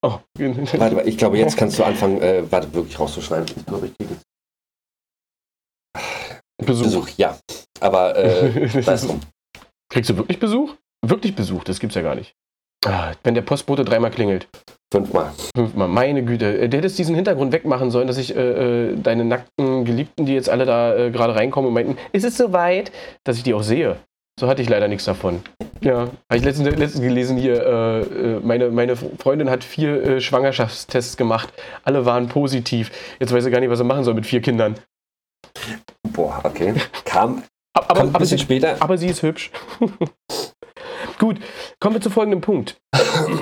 [SPEAKER 2] Oh.
[SPEAKER 1] warte, ich glaube, jetzt kannst du anfangen, äh, warte, wirklich rauszuschneiden. Ich glaube, ich kriege
[SPEAKER 2] Besuch.
[SPEAKER 1] Besuch, ja. Aber äh.
[SPEAKER 2] Kriegst du wirklich Besuch? Wirklich Besuch, das gibt's ja gar nicht. Ah, wenn der Postbote dreimal klingelt.
[SPEAKER 1] Fünfmal.
[SPEAKER 2] Fünfmal, meine Güte. Äh, Du hättest diesen Hintergrund wegmachen sollen, dass ich äh, äh, deine nackten Geliebten, die jetzt alle da äh, gerade reinkommen und meinten, ist es soweit, dass ich die auch sehe. So hatte ich leider nichts davon. Ja, habe ich letztens, letztens gelesen hier, äh, äh, meine, meine Freundin hat vier Schwangerschaftstests gemacht. Alle waren positiv. Jetzt weiß ich gar nicht, was er machen soll mit vier Kindern.
[SPEAKER 1] Boah, okay. Kam,
[SPEAKER 2] Aber,
[SPEAKER 1] kommt ein
[SPEAKER 2] aber,
[SPEAKER 1] bisschen
[SPEAKER 2] sie,
[SPEAKER 1] später.
[SPEAKER 2] aber sie ist hübsch. Gut, kommen wir zu folgendem Punkt.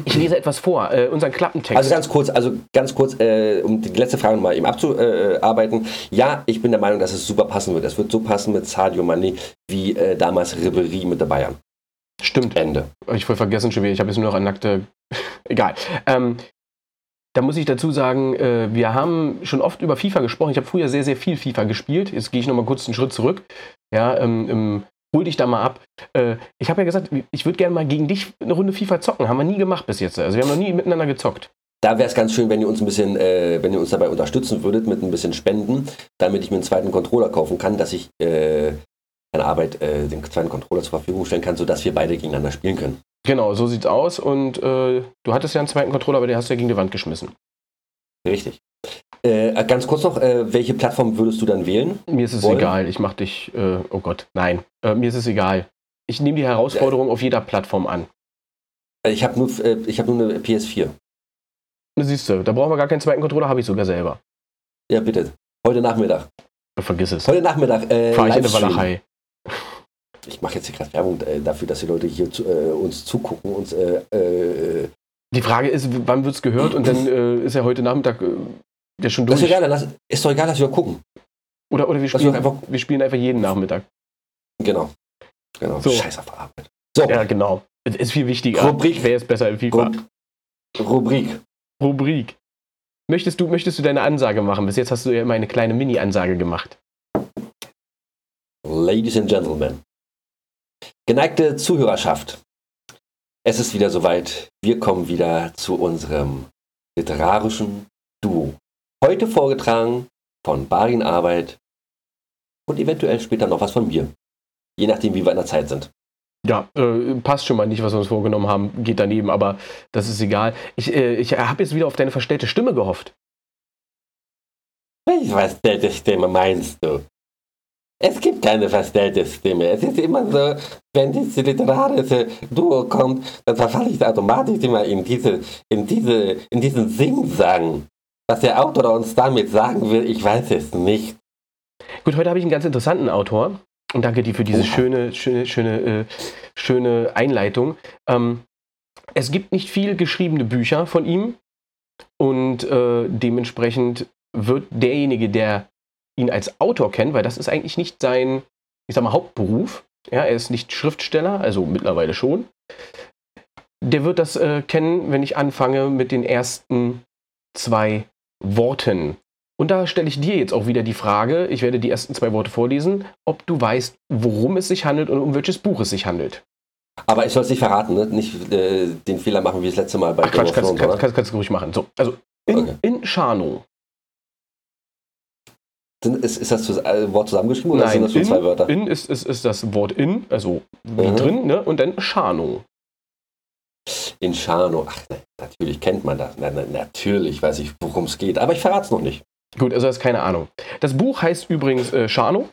[SPEAKER 2] Ich lese etwas vor, äh, unseren Klappentext.
[SPEAKER 1] Also ganz kurz, also ganz kurz, äh, um die letzte Frage mal eben abzuarbeiten. Ja, ich bin der Meinung, dass es super passen wird. Es wird so passen mit Sadio Mané wie äh, damals Ribéry mit der Bayern.
[SPEAKER 2] Stimmt.
[SPEAKER 1] Ende.
[SPEAKER 2] Ich voll vergessen schon wieder. Ich habe jetzt nur noch an nackte. Egal. Ähm, da muss ich dazu sagen, äh, wir haben schon oft über FIFA gesprochen. Ich habe früher sehr, sehr viel FIFA gespielt. Jetzt gehe ich nochmal kurz einen Schritt zurück. Ja, ähm, ähm, hol dich da mal ab. Äh, ich habe ja gesagt, ich würde gerne mal gegen dich eine Runde FIFA zocken. Haben wir nie gemacht bis jetzt. Also wir haben noch nie miteinander gezockt.
[SPEAKER 1] Da wäre es ganz schön, wenn ihr uns ein bisschen, äh, wenn ihr uns dabei unterstützen würdet mit ein bisschen Spenden, damit ich mir einen zweiten Controller kaufen kann, dass ich äh, meine Arbeit äh, den zweiten Controller zur Verfügung stellen kann, sodass wir beide gegeneinander spielen können.
[SPEAKER 2] Genau, so sieht's aus. Und äh, du hattest ja einen zweiten Controller, aber den hast du ja gegen die Wand geschmissen.
[SPEAKER 1] Richtig. Äh, ganz kurz noch, äh, welche Plattform würdest du dann wählen?
[SPEAKER 2] Mir ist es
[SPEAKER 1] Wollen?
[SPEAKER 2] egal. Ich mach dich. Äh, oh Gott, nein. Äh, mir ist es egal. Ich nehme die Herausforderung auf jeder Plattform an.
[SPEAKER 1] Äh, Ich habe nur, äh, ich hab nur eine PS4.
[SPEAKER 2] Siehst du, da brauchen wir gar keinen zweiten Controller, habe ich sogar selber.
[SPEAKER 1] Ja, bitte. Heute Nachmittag.
[SPEAKER 2] Vergiss es.
[SPEAKER 1] Heute Nachmittag. Äh,
[SPEAKER 2] Fahre ich in eine
[SPEAKER 1] Livestream.
[SPEAKER 2] Walachei.
[SPEAKER 1] Ich mache jetzt hier gerade Werbung dafür, dass die Leute hier zu, uns zugucken. Uns,
[SPEAKER 2] Die Frage ist, wann wird es gehört? Und dann äh, ist ja heute Nachmittag äh, ja schon
[SPEAKER 1] das
[SPEAKER 2] durch.
[SPEAKER 1] ist, egal, lass, ist doch egal, dass wir gucken.
[SPEAKER 2] Oder, oder wir, spielen einfach, wir spielen einfach jeden Nachmittag.
[SPEAKER 1] Genau. Genau.
[SPEAKER 2] So.
[SPEAKER 1] Scheiß auf Arbeit. So,
[SPEAKER 2] Ja, genau. Das ist viel wichtiger.
[SPEAKER 1] Rubrik.
[SPEAKER 2] Wer ist besser im FIFA?
[SPEAKER 1] Rub Rubrik.
[SPEAKER 2] Rubrik. Möchtest du, möchtest du deine Ansage machen? Bis jetzt hast du ja immer eine kleine Mini-Ansage gemacht.
[SPEAKER 1] Ladies and Gentlemen. Geneigte Zuhörerschaft. Es ist wieder soweit. Wir kommen wieder zu unserem literarischen Duo. Heute vorgetragen von Barin Arbeit und eventuell später noch was von mir. Je nachdem, wie wir in der Zeit sind.
[SPEAKER 2] Ja, äh, passt schon mal nicht, was wir uns vorgenommen haben, geht daneben, aber das ist egal. Ich, äh, ich habe jetzt wieder auf deine verstellte Stimme gehofft.
[SPEAKER 1] Welche verstellte Stimme meinst du? Es gibt keine verstellte Stimme. Es ist immer so, wenn dieses literarische Duo kommt, dann verfalle ich automatisch immer in, diese, in, diese, in diesen Singsang. Was der Autor uns damit sagen will, ich weiß es nicht.
[SPEAKER 2] Gut, heute habe ich einen ganz interessanten Autor. Und danke dir für diese Oha. schöne, schöne, schöne, äh, schöne Einleitung. Ähm, es gibt nicht viel geschriebene Bücher von ihm. Und äh, dementsprechend wird derjenige, der ihn als Autor kennt, weil das ist eigentlich nicht sein, ich sag mal, Hauptberuf. Ja, er ist nicht Schriftsteller, also mittlerweile schon. Der wird das äh, kennen, wenn ich anfange mit den ersten zwei Worten. Und da stelle ich dir jetzt auch wieder die Frage, ich werde die ersten zwei Worte vorlesen, ob du weißt, worum es sich handelt und um welches Buch es sich handelt.
[SPEAKER 1] Aber ich soll es nicht verraten, ne? nicht äh, den Fehler machen wie das letzte Mal bei
[SPEAKER 2] Ach, Quatsch, kannst, kannst, kannst, kannst, du ruhig machen. So, also in, okay. in Shano
[SPEAKER 1] ist, ist das äh, Wort zusammengeschrieben oder
[SPEAKER 2] Nein,
[SPEAKER 1] sind das
[SPEAKER 2] nur
[SPEAKER 1] zwei Wörter?
[SPEAKER 2] In ist, ist, ist das Wort in, also wie mhm. drin, ne? und dann Schano.
[SPEAKER 1] In Schano, ach, natürlich kennt man das. Na, na, natürlich weiß ich, worum es geht, aber ich verrate es noch nicht.
[SPEAKER 2] Gut, also das ist keine Ahnung. Das Buch heißt übrigens äh, Schano.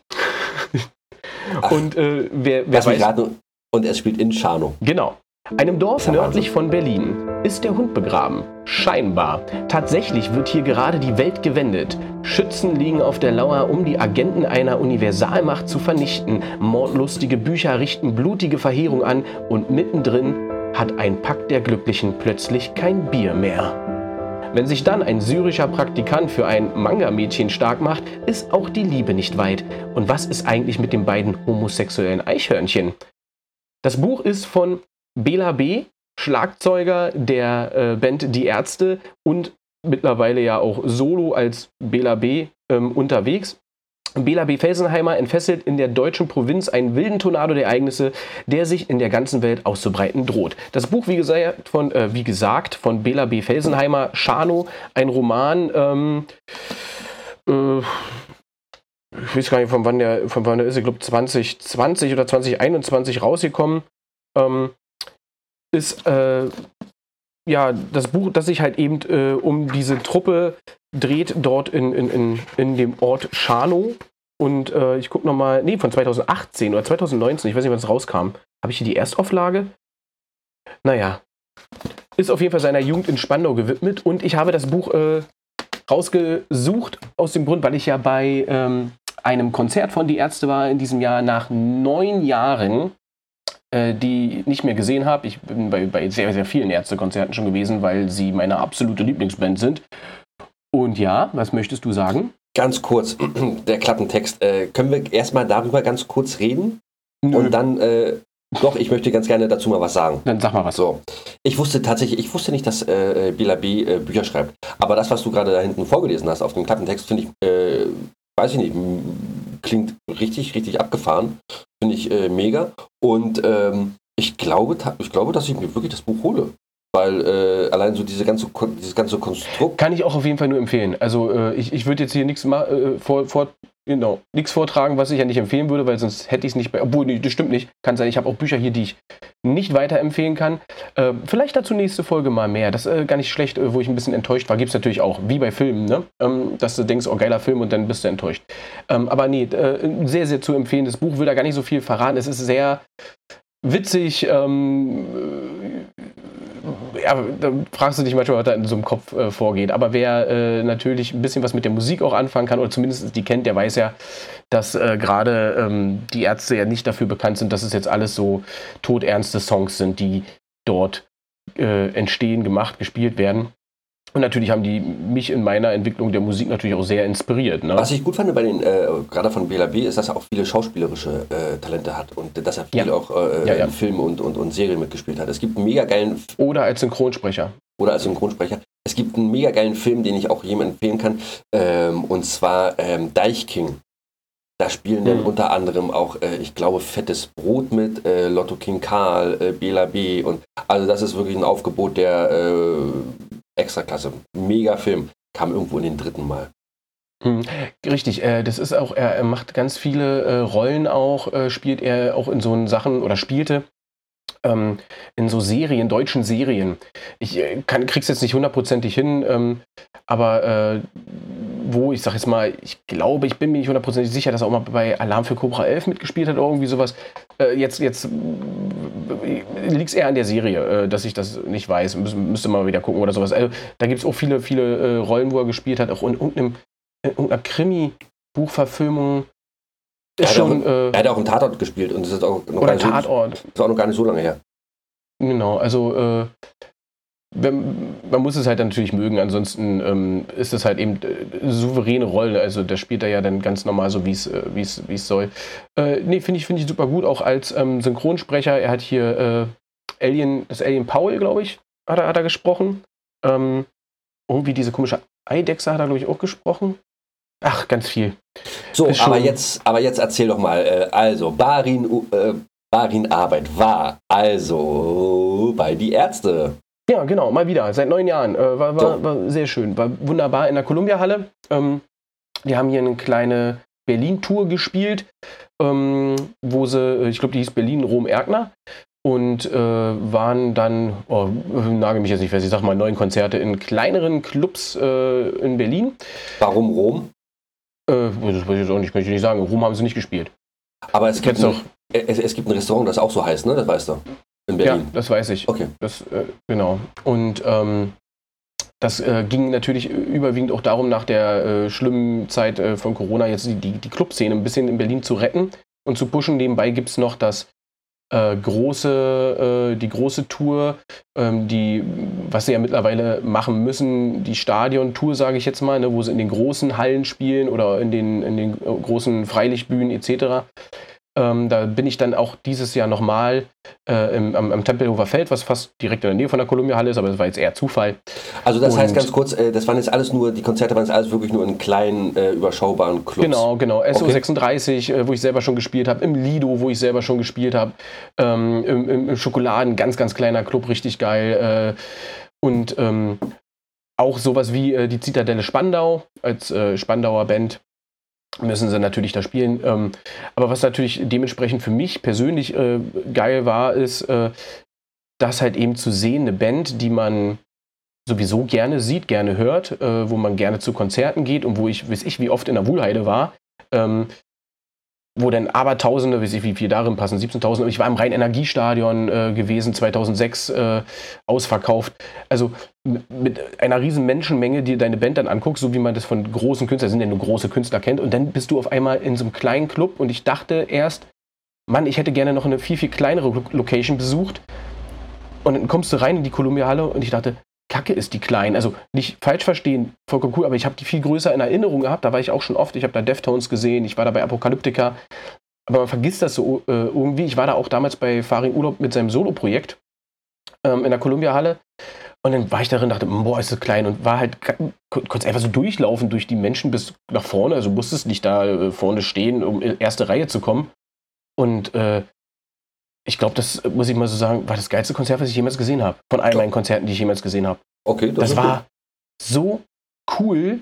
[SPEAKER 2] und äh, wer, wer weiß.
[SPEAKER 1] Raten, und es spielt in Schano.
[SPEAKER 2] Genau. Einem Dorf nördlich von Berlin ist der Hund begraben. Scheinbar. Tatsächlich wird hier gerade die Welt gewendet. Schützen liegen auf der Lauer, um die Agenten einer Universalmacht zu vernichten. Mordlustige Bücher richten blutige Verheerung an und mittendrin hat ein Pakt der Glücklichen plötzlich kein Bier mehr. Wenn sich dann ein syrischer Praktikant für ein Manga-Mädchen stark macht, ist auch die Liebe nicht weit. Und was ist eigentlich mit den beiden homosexuellen Eichhörnchen? Das Buch ist von Bela B., Schlagzeuger der äh, Band Die Ärzte und mittlerweile ja auch solo als Bela B. Ähm, unterwegs. Bela B. Felsenheimer entfesselt in der deutschen Provinz einen wilden Tornado der Ereignisse, der sich in der ganzen Welt auszubreiten droht. Das Buch, wie gesagt, von, äh, wie gesagt, von Bela B. Felsenheimer, Schano, ein Roman, ähm, äh, ich weiß gar nicht, von wann der, von wann der ist, ich glaube 2020 oder 2021 rausgekommen. Ähm, ist äh, ja das Buch, das sich halt eben äh, um diese Truppe dreht, dort in, in, in, in dem Ort Schano. Und äh, ich gucke nochmal, nee, von 2018 oder 2019, ich weiß nicht, wann es rauskam. Habe ich hier die Erstauflage? Naja, ist auf jeden Fall seiner Jugend in Spandau gewidmet. Und ich habe das Buch äh, rausgesucht aus dem Grund, weil ich ja bei ähm, einem Konzert von Die Ärzte war in diesem Jahr nach neun Jahren die nicht mehr gesehen habe. Ich bin bei, bei sehr, sehr vielen Ärztekonzerten schon gewesen, weil sie meine absolute Lieblingsband sind. Und ja, was möchtest du sagen?
[SPEAKER 1] Ganz kurz, der Klappentext. Äh, können wir erstmal darüber ganz kurz reden? Nö. Und dann, äh, doch, ich möchte ganz gerne dazu mal was sagen.
[SPEAKER 2] Dann sag mal was.
[SPEAKER 1] So, ich wusste tatsächlich, ich wusste nicht, dass äh, Bila B äh, Bücher schreibt. Aber das, was du gerade da hinten vorgelesen hast auf dem Klappentext, finde ich, äh, weiß ich nicht, klingt richtig, richtig abgefahren. Finde ich äh, mega. Und ähm, ich, glaube, ich glaube, dass ich mir wirklich das Buch hole. Weil äh, allein so diese ganze, dieses ganze Konstrukt.
[SPEAKER 2] Kann ich auch auf jeden Fall nur empfehlen. Also äh, ich, ich würde jetzt hier nichts äh, vor, vor, genau, vortragen, was ich ja nicht empfehlen würde, weil sonst hätte ich es nicht bei. Obwohl, nee, das stimmt nicht. Kann sein, ich habe auch Bücher hier, die ich nicht weiterempfehlen kann. Äh, vielleicht dazu nächste Folge mal mehr. Das ist äh, gar nicht schlecht, äh, wo ich ein bisschen enttäuscht war. Gibt es natürlich auch, wie bei Filmen, ne? Ähm, dass du denkst, oh geiler Film und dann bist du enttäuscht. Ähm, aber nee, äh, sehr, sehr zu empfehlen. Das Buch will da gar nicht so viel verraten. Es ist sehr witzig. Ähm, ja, da fragst du dich manchmal, was da in so einem Kopf äh, vorgeht. Aber wer äh, natürlich ein bisschen was mit der Musik auch anfangen kann, oder zumindest die kennt, der weiß ja, dass äh, gerade ähm, die Ärzte ja nicht dafür bekannt sind, dass es jetzt alles so todernste Songs sind, die dort äh, entstehen, gemacht, gespielt werden. Und natürlich haben die mich in meiner Entwicklung der Musik natürlich auch sehr inspiriert. Ne?
[SPEAKER 1] Was ich gut fand bei den, äh, gerade von Bela B, ist, dass er auch viele schauspielerische äh, Talente hat und dass er viel ja. auch äh, ja, ja. in Filmen und, und, und Serien mitgespielt hat. Es gibt einen mega geilen.
[SPEAKER 2] Oder als Synchronsprecher.
[SPEAKER 1] Oder als Synchronsprecher. Es gibt einen mega geilen Film, den ich auch jedem empfehlen kann, ähm, und zwar ähm, Deichking. Da spielen dann unter anderem auch, äh, ich glaube, Fettes Brot mit, äh, Lotto King Karl, äh, Bela B. Und also das ist wirklich ein Aufgebot der äh, Extraklasse. Mega Film. Kam irgendwo in den dritten Mal.
[SPEAKER 2] Hm, richtig, äh, das ist auch, er, macht ganz viele äh, Rollen auch, äh, spielt er auch in so Sachen oder spielte ähm, in so Serien, deutschen Serien. Ich äh, kann, krieg's jetzt nicht hundertprozentig hin, ähm, aber äh, wo, ich sag jetzt mal, ich glaube, ich bin mir nicht hundertprozentig sicher, dass er auch mal bei Alarm für Cobra 11 mitgespielt hat oder irgendwie sowas. Äh, jetzt jetzt äh, liegt es eher an der Serie, äh, dass ich das nicht weiß. Müs müsste mal wieder gucken oder sowas. Also, da gibt es auch viele, viele äh, Rollen, wo er gespielt hat, auch in irgendeinem, in irgendeiner Krimi-Buchverfilmung.
[SPEAKER 1] Er hat, schon, auch, äh, er hat auch im Tatort gespielt und das ist auch
[SPEAKER 2] noch, oder Tatort.
[SPEAKER 1] So, ist auch noch gar nicht so lange her.
[SPEAKER 2] Genau, also äh, wenn, man muss es halt natürlich mögen, ansonsten ähm, ist es halt eben äh, souveräne Rolle. Also da spielt er ja dann ganz normal so, wie es äh, es soll. Äh, nee, finde ich, find ich super gut, auch als ähm, Synchronsprecher. Er hat hier äh, Alien, das Alien Paul, glaube ich, hat er, hat er gesprochen. Ähm, irgendwie diese komische Eidechse hat er, glaube ich, auch gesprochen. Ach, ganz viel.
[SPEAKER 1] So, aber jetzt, aber jetzt erzähl doch mal. Äh, also, Barin, äh, Barin Arbeit war also bei die Ärzte.
[SPEAKER 2] Ja, genau, mal wieder, seit neun Jahren. Äh, war, war, war, sehr schön, war wunderbar in der Columbia-Halle. Ähm, die haben hier eine kleine Berlin-Tour gespielt, ähm, wo sie, äh, ich glaube, die hieß Berlin-Rom-Erkner und äh, waren dann, oh, nagel mich jetzt nicht fest, ich sag mal neun Konzerte in kleineren Clubs äh, in Berlin.
[SPEAKER 1] Warum Rom?
[SPEAKER 2] Äh, das weiß ich jetzt auch nicht, kann ich nicht sagen. Rom haben sie nicht gespielt.
[SPEAKER 1] Aber es gibt, ein, es, es, gibt ein Restaurant, das auch so heißt, ne? Das weißt du.
[SPEAKER 2] In Berlin. Ja, das weiß ich.
[SPEAKER 1] Okay.
[SPEAKER 2] Das, äh, genau. Und ähm, das äh, ging natürlich überwiegend auch darum, nach der äh, schlimmen Zeit äh, von Corona jetzt die, die Clubszene ein bisschen in Berlin zu retten und zu pushen. Nebenbei gibt es noch das äh, große, äh, die große Tour, ähm, die, was sie ja mittlerweile machen müssen, die Stadion-Tour, sage ich jetzt mal, ne, wo sie in den großen Hallen spielen oder in den, in den großen Freilichtbühnen etc. Ähm, da bin ich dann auch dieses Jahr nochmal äh, am, am Tempelhofer Feld, was fast direkt in der Nähe von der Columbia-Halle ist, aber das war jetzt eher Zufall.
[SPEAKER 1] Also das und heißt ganz kurz, äh, das waren jetzt alles nur, die Konzerte waren jetzt alles wirklich nur in kleinen, äh, überschaubaren Clubs.
[SPEAKER 2] Genau, genau. SO36, okay. Äh, wo ich selber schon gespielt habe, im Lido, wo ich selber schon gespielt habe, ähm, im, im, im, Schokoladen, ganz, ganz kleiner Club, richtig geil. Äh, und ähm, auch sowas wie äh, die Zitadelle Spandau als Spandauer Band müssen sie natürlich da spielen. Ähm, aber was natürlich dementsprechend für mich persönlich äh, geil war, ist, äh, das halt eben zu sehen, eine Band, die man sowieso gerne sieht, gerne hört, äh, wo man gerne zu Konzerten geht und wo ich, weiß ich, wie oft in der Wuhlheide war, ähm, wo dann Abertausende, weiß ich, wie viel darin passen, 17.000. Ich war im Rhein-Energiestadion äh, gewesen, 2006 äh, ausverkauft. Also mit einer riesen Menschenmenge, die deine Band dann anguckst, so wie man das von großen Künstlern, sind ja nur große Künstler kennt. Und dann bist du auf einmal in so einem kleinen Club und ich dachte erst, Mann, ich hätte gerne noch eine viel, viel kleinere Location besucht. Und dann kommst du rein in die Columbia-Halle und ich dachte, Kacke ist die klein. Also nicht falsch verstehen, vollkommen cool, aber ich habe die viel größer in Erinnerung gehabt. Da war ich auch schon oft. Ich habe da Deftones gesehen, ich war da bei Apokalyptika. Aber man vergisst das so äh, irgendwie. Ich war da auch damals bei Farin Urlaub mit seinem Solo-Projekt ähm, in der Columbia-Halle. Und dann war ich darin, dachte, boah, ist das klein und war halt, kurz einfach so durchlaufen durch die Menschen bis nach vorne. Also musstest nicht da äh, vorne stehen, um erste Reihe zu kommen. Und äh, ich glaube, das muss ich mal so sagen, war das geilste Konzert, was ich jemals gesehen habe. Von all meinen Konzerten, die ich jemals gesehen habe.
[SPEAKER 1] Okay,
[SPEAKER 2] das, das war gut. so cool.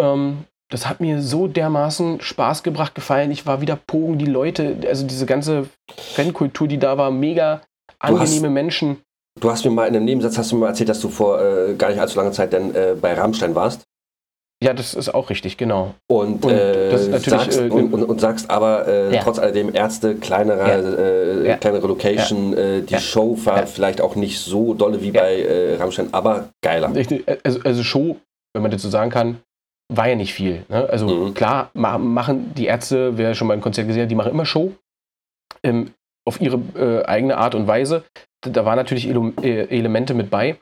[SPEAKER 2] Ähm, das hat mir so dermaßen Spaß gebracht, gefallen. Ich war wieder Pogen, die Leute, also diese ganze Fankultur, die da war, mega angenehme hast, Menschen.
[SPEAKER 1] Du hast mir mal in einem Nebensatz hast du mir erzählt, dass du vor äh, gar nicht allzu langer Zeit dann äh, bei Rammstein warst.
[SPEAKER 2] Ja, das ist auch richtig, genau.
[SPEAKER 1] Und, und, äh, sagst, äh, und, und, und, sagst aber äh, ja. trotz alledem Ärzte, kleinere, ja. Äh, ja. kleinere Location, äh, die Show war vielleicht auch nicht so dolle wie bei äh, Rammstein, aber geiler.
[SPEAKER 2] Also, also, Show, wenn man dazu sagen kann, war ja nicht viel. Ne? Also mhm. klar ma machen die Ärzte, wer schon mal ein Konzert gesehen hat, die machen immer Show ähm, auf ihre eigene Art und Weise. Da waren natürlich Ele Elemente mit bei.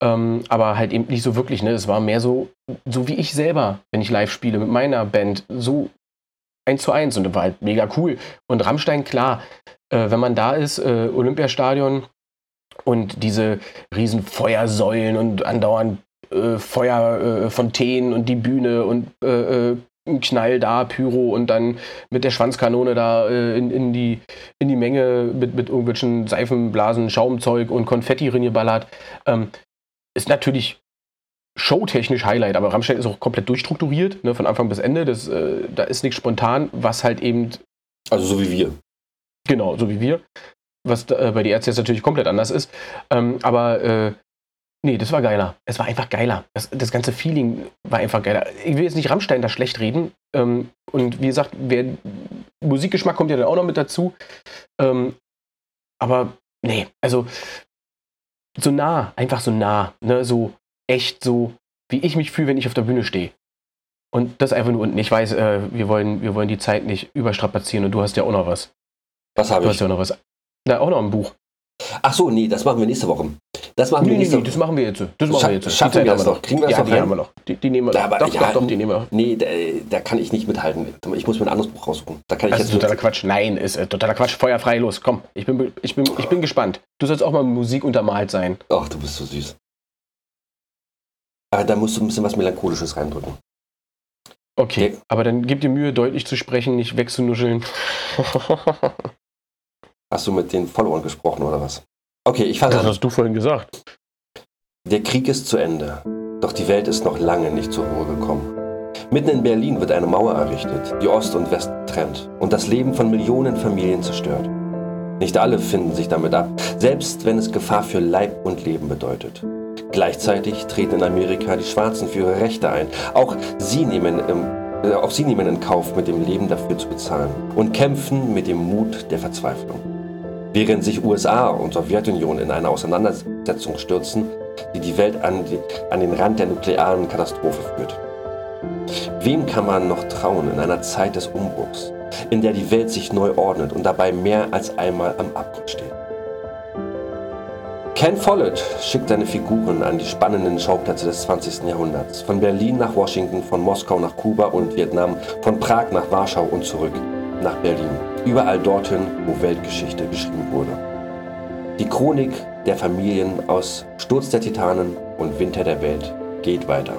[SPEAKER 2] Ähm, aber halt eben nicht so wirklich, ne? Es war mehr so, so wie ich selber, wenn ich live spiele mit meiner Band, so eins zu eins und das war halt mega cool. Und Rammstein, klar, äh, wenn man da ist, äh, Olympiastadion und diese riesen Feuersäulen und andauernd äh, Feuerfontänen und die Bühne und äh, äh, ein Knall da, Pyro und dann mit der Schwanzkanone da äh, in, in, die, in die Menge mit, mit irgendwelchen Seifenblasen, Schaumzeug und Konfetti reingeballert. Ähm, ist natürlich showtechnisch Highlight, aber Rammstein ist auch komplett durchstrukturiert, ne, von Anfang bis Ende. Das, äh, da ist nichts spontan, was halt eben.
[SPEAKER 1] Also so wie wir.
[SPEAKER 2] Genau, so wie wir. Was äh, bei die Ärzte jetzt natürlich komplett anders ist. Ähm, aber äh, Nee, das war geiler. Es war einfach geiler. Das, das, ganze Feeling war einfach geiler. Ich will jetzt nicht Rammstein da schlecht reden. Ähm, und wie gesagt, wer, Musikgeschmack kommt ja dann auch noch mit dazu. Ähm, aber nee, also so nah, einfach so nah, ne, so echt so, wie ich mich fühle, wenn ich auf der Bühne stehe. Und das einfach nur unten. Ich weiß, äh, wir, wollen, wir wollen die Zeit nicht überstrapazieren und du hast ja auch noch was.
[SPEAKER 1] Was habe
[SPEAKER 2] ich? Du hast ja auch noch was. Na, auch noch ein Buch.
[SPEAKER 1] Ach so, nee, das machen wir nächste Woche. Das machen
[SPEAKER 2] nee,
[SPEAKER 1] wir nächste
[SPEAKER 2] nee, nee, das machen wir jetzt. Das machen wir jetzt.
[SPEAKER 1] Schaffen wir das noch? Kriegen wir das
[SPEAKER 2] ja,
[SPEAKER 1] noch
[SPEAKER 2] die
[SPEAKER 1] hin?
[SPEAKER 2] haben wir noch. Die, die nehmen wir
[SPEAKER 1] Da, aber,
[SPEAKER 2] Doch,
[SPEAKER 1] ja,
[SPEAKER 2] doch, doch, die nehmen wir.
[SPEAKER 1] Nee, da, da kann ich nicht mithalten. Ich muss mir ein anderes Buch raussuchen. Da kann ich
[SPEAKER 2] Das ist
[SPEAKER 1] jetzt
[SPEAKER 2] totaler Quatsch. Nein, ist äh, totaler Quatsch. Feuerfrei los. Komm, ich bin, ich, bin, ich bin gespannt. Du sollst auch mal Musik untermalt sein.
[SPEAKER 1] Ach, du bist so süß. Aber da musst du ein bisschen was Melancholisches reindrücken.
[SPEAKER 2] Okay,
[SPEAKER 1] Nee.
[SPEAKER 2] aber dann gib dir Mühe, deutlich zu sprechen, nicht wegzunuscheln.
[SPEAKER 1] Hast du mit den Followern gesprochen oder was? Okay, ich fange
[SPEAKER 2] Das hast du vorhin gesagt.
[SPEAKER 1] Der Krieg ist zu Ende. Doch die Welt ist noch lange nicht zur Ruhe gekommen. Mitten in Berlin wird eine Mauer errichtet, die Ost und West trennt und das Leben von Millionen Familien zerstört. Nicht alle finden sich damit ab, selbst wenn es Gefahr für Leib und Leben bedeutet. Gleichzeitig treten in Amerika die Schwarzen für ihre Rechte ein. Auch sie nehmen, äh, auch sie nehmen in Kauf, mit dem Leben dafür zu bezahlen und kämpfen mit dem Mut der Verzweiflung. Während sich USA und Sowjetunion in eine Auseinandersetzung stürzen, die die Welt an, die, an den Rand der nuklearen Katastrophe führt. Wem kann man noch trauen in einer Zeit des Umbruchs, in der die Welt sich neu ordnet und dabei mehr als einmal am Abgrund steht? Ken Follett schickt seine Figuren an die spannenden Schauplätze des 20. Jahrhunderts. Von Berlin nach Washington, von Moskau nach Kuba und Vietnam, von Prag nach Warschau und zurück nach Berlin. Überall dorthin, wo Weltgeschichte geschrieben wurde. Die Chronik der Familien aus Sturz der Titanen und Winter der Welt geht weiter.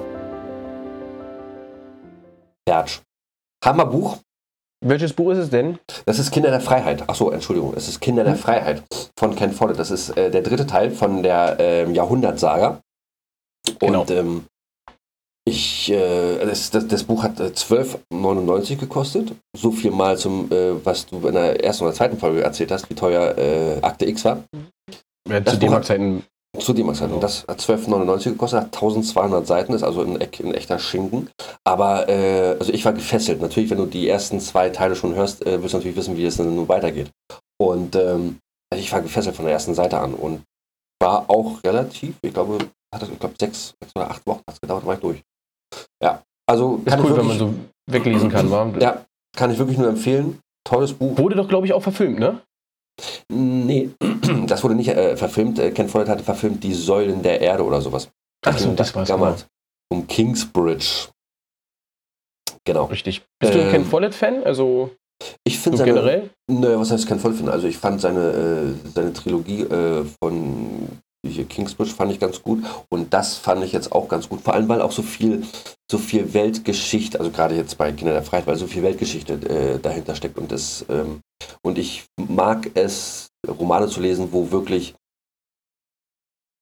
[SPEAKER 1] Hertsch. Hammerbuch.
[SPEAKER 2] Welches Buch ist es denn?
[SPEAKER 1] Das ist Kinder der Freiheit. Achso, Entschuldigung. Es ist Kinder der Freiheit von Ken Follett. Das ist äh, der dritte Teil von der ähm, Jahrhundertsaga.
[SPEAKER 2] Genau.
[SPEAKER 1] Und ähm, ich, äh, das, das, das Buch hat äh, 12,99 gekostet. So viel mal zum, äh, was du in der ersten oder zweiten Folge erzählt hast, wie teuer äh, Akte X war.
[SPEAKER 2] Ja, zu D-Mark-Zeiten.
[SPEAKER 1] Zu. Und das hat 12,99 gekostet, hat 1200 Seiten, ist also ein, ein echter Schinken. Aber äh, also ich war gefesselt. Natürlich, wenn du die ersten zwei Teile schon hörst, äh, wirst du natürlich wissen, wie es dann nun weitergeht. Und ähm, also ich war gefesselt von der ersten Seite an und war auch relativ, ich glaube, hat das, ich glaube, sechs, sechs oder acht Wochen hat es gedauert, war ich durch. Ja, also
[SPEAKER 2] Ist cool, wenn man so weglesen kann, wa?
[SPEAKER 1] ja, kann ich wirklich nur empfehlen. Tolles Buch.
[SPEAKER 2] Wurde doch, glaube ich, auch verfilmt, ne?
[SPEAKER 1] Nee, das wurde nicht äh, verfilmt. Äh, Ken Follett hatte verfilmt Die Säulen der Erde oder sowas.
[SPEAKER 2] Ach so,
[SPEAKER 1] ging
[SPEAKER 2] das war's,
[SPEAKER 1] damals. Um Kingsbridge. Genau.
[SPEAKER 2] Richtig. Bist du ein
[SPEAKER 1] Ähm,
[SPEAKER 2] Ken Follett-Fan? Also
[SPEAKER 1] Ich
[SPEAKER 2] so
[SPEAKER 1] finde seine.
[SPEAKER 2] generell?
[SPEAKER 1] Nö, was heißt Ken Follett? Also ich fand seine, äh, seine Trilogie äh, von hier Kingsbridge fand ich ganz gut und das fand ich jetzt auch ganz gut. Vor allem, weil auch so viel, so viel Weltgeschichte, also gerade jetzt bei Kinder der Freiheit, weil so viel Weltgeschichte äh, dahinter steckt und das ähm, und ich mag es, Romane zu lesen, wo wirklich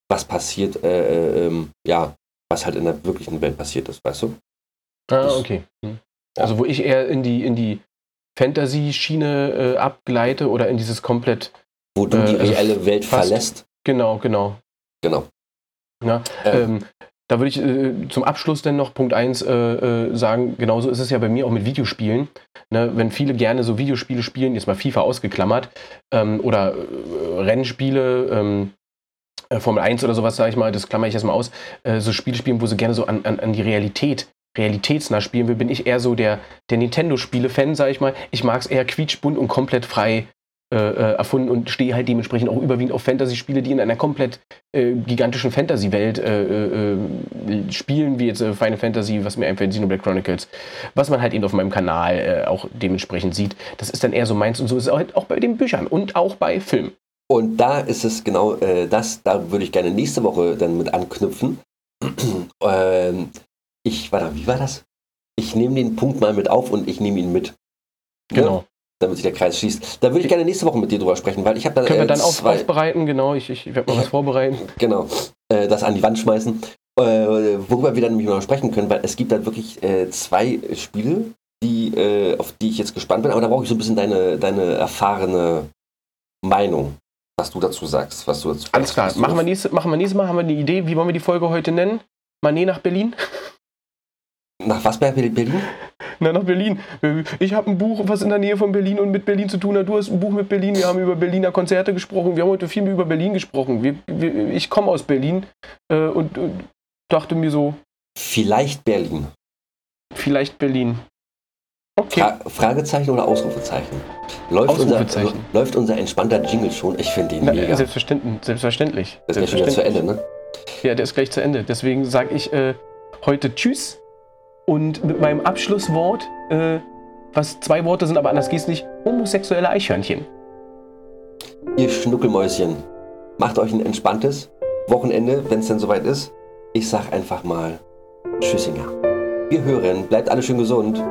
[SPEAKER 1] was passiert, äh, äh, ähm, ja, was halt in der wirklichen Welt passiert ist, weißt du?
[SPEAKER 2] Ah, okay. Hm. Also wo ich eher in die, in die Fantasy-Schiene äh, abgleite oder in dieses komplett,
[SPEAKER 1] Wo du
[SPEAKER 2] Äh,
[SPEAKER 1] die
[SPEAKER 2] also
[SPEAKER 1] reelle Welt verlässt.
[SPEAKER 2] Genau, genau.
[SPEAKER 1] Genau.
[SPEAKER 2] Ja,
[SPEAKER 1] Äh,
[SPEAKER 2] ähm, da würde ich äh, zum Abschluss dann noch Punkt 1 äh, äh, sagen, genauso ist es ja bei mir auch mit Videospielen. Ne, wenn viele gerne so Videospiele spielen, jetzt mal FIFA ausgeklammert, ähm, oder äh, Rennspiele, ähm, äh, Formel 1 oder sowas, sage ich mal, das klammer ich erstmal aus, äh, so Spiele spielen, wo sie gerne so an, an, an die Realität, realitätsnah spielen will, bin ich eher so der, der Nintendo-Spiele-Fan, sage ich mal. Ich mag es eher quietschbunt und komplett frei äh, äh, erfunden und stehe halt dementsprechend auch überwiegend auf Fantasy-Spiele, die in einer komplett äh, gigantischen Fantasy-Welt äh, äh, äh, spielen, wie jetzt Final Fantasy, was mir einfällt, Xenoblade Chronicles, was man halt eben auf meinem Kanal auch dementsprechend sieht. Das ist dann eher so meins und so ist es halt auch bei den Büchern und auch bei Filmen.
[SPEAKER 1] Und da ist es genau äh, das, da würde ich gerne nächste Woche dann mit anknüpfen. ähm, ich, warte, wie war das? ich nehme den Punkt mal mit auf und ich nehme ihn mit.
[SPEAKER 2] Genau.
[SPEAKER 1] Damit sich der Kreis schließt. Da würde ich gerne nächste Woche mit dir drüber sprechen, weil ich habe da
[SPEAKER 2] Können wir
[SPEAKER 1] äh,
[SPEAKER 2] dann auf,
[SPEAKER 1] zwei,
[SPEAKER 2] aufbereiten, genau. Ich, ich werde mal was vorbereiten.
[SPEAKER 1] genau, äh, das an die Wand schmeißen. Äh, worüber wir dann nämlich noch sprechen können, weil es gibt da wirklich äh, zwei Spiele, die, äh, auf die ich jetzt gespannt bin, aber da brauche ich so ein bisschen deine, deine erfahrene Meinung, was du dazu sagst, was du dazu
[SPEAKER 2] Alles klar. Machen wir, nächste, machen wir nächstes Mal. Haben wir eine Idee, wie wollen wir die Folge heute nennen? Manet nach Berlin?
[SPEAKER 1] Nach was bei Berlin?
[SPEAKER 2] Na, nach Berlin. Ich habe ein Buch, was in der Nähe von Berlin und mit Berlin zu tun hat. Du hast ein Buch mit Berlin. Wir haben über Berliner Konzerte gesprochen. Wir haben heute viel mehr über Berlin gesprochen. Wir, wir, ich komme aus Berlin äh, und, und dachte mir so,
[SPEAKER 1] Vielleicht Berlin.
[SPEAKER 2] vielleicht Berlin. Okay.
[SPEAKER 1] Fra Fragezeichen oder Ausrufezeichen? Läuft,
[SPEAKER 2] Ausrufezeichen.
[SPEAKER 1] Unser, läuft unser entspannter Jingle schon? Ich finde ihn
[SPEAKER 2] Na,
[SPEAKER 1] mega.
[SPEAKER 2] selbstverständlich. Selbstverständlich.
[SPEAKER 1] Das ist gleich schon zu Ende, ne?
[SPEAKER 2] Ja, der ist gleich zu Ende. Deswegen sage ich äh, heute Tschüss. Und mit meinem Abschlusswort, äh, was zwei Worte sind, aber anders geht's nicht, homosexuelle Eichhörnchen.
[SPEAKER 1] Ihr Schnuckelmäuschen, macht euch ein entspanntes Wochenende, wenn es denn soweit ist. Ich sag einfach mal Tschüssinger. Wir hören, bleibt alle schön gesund.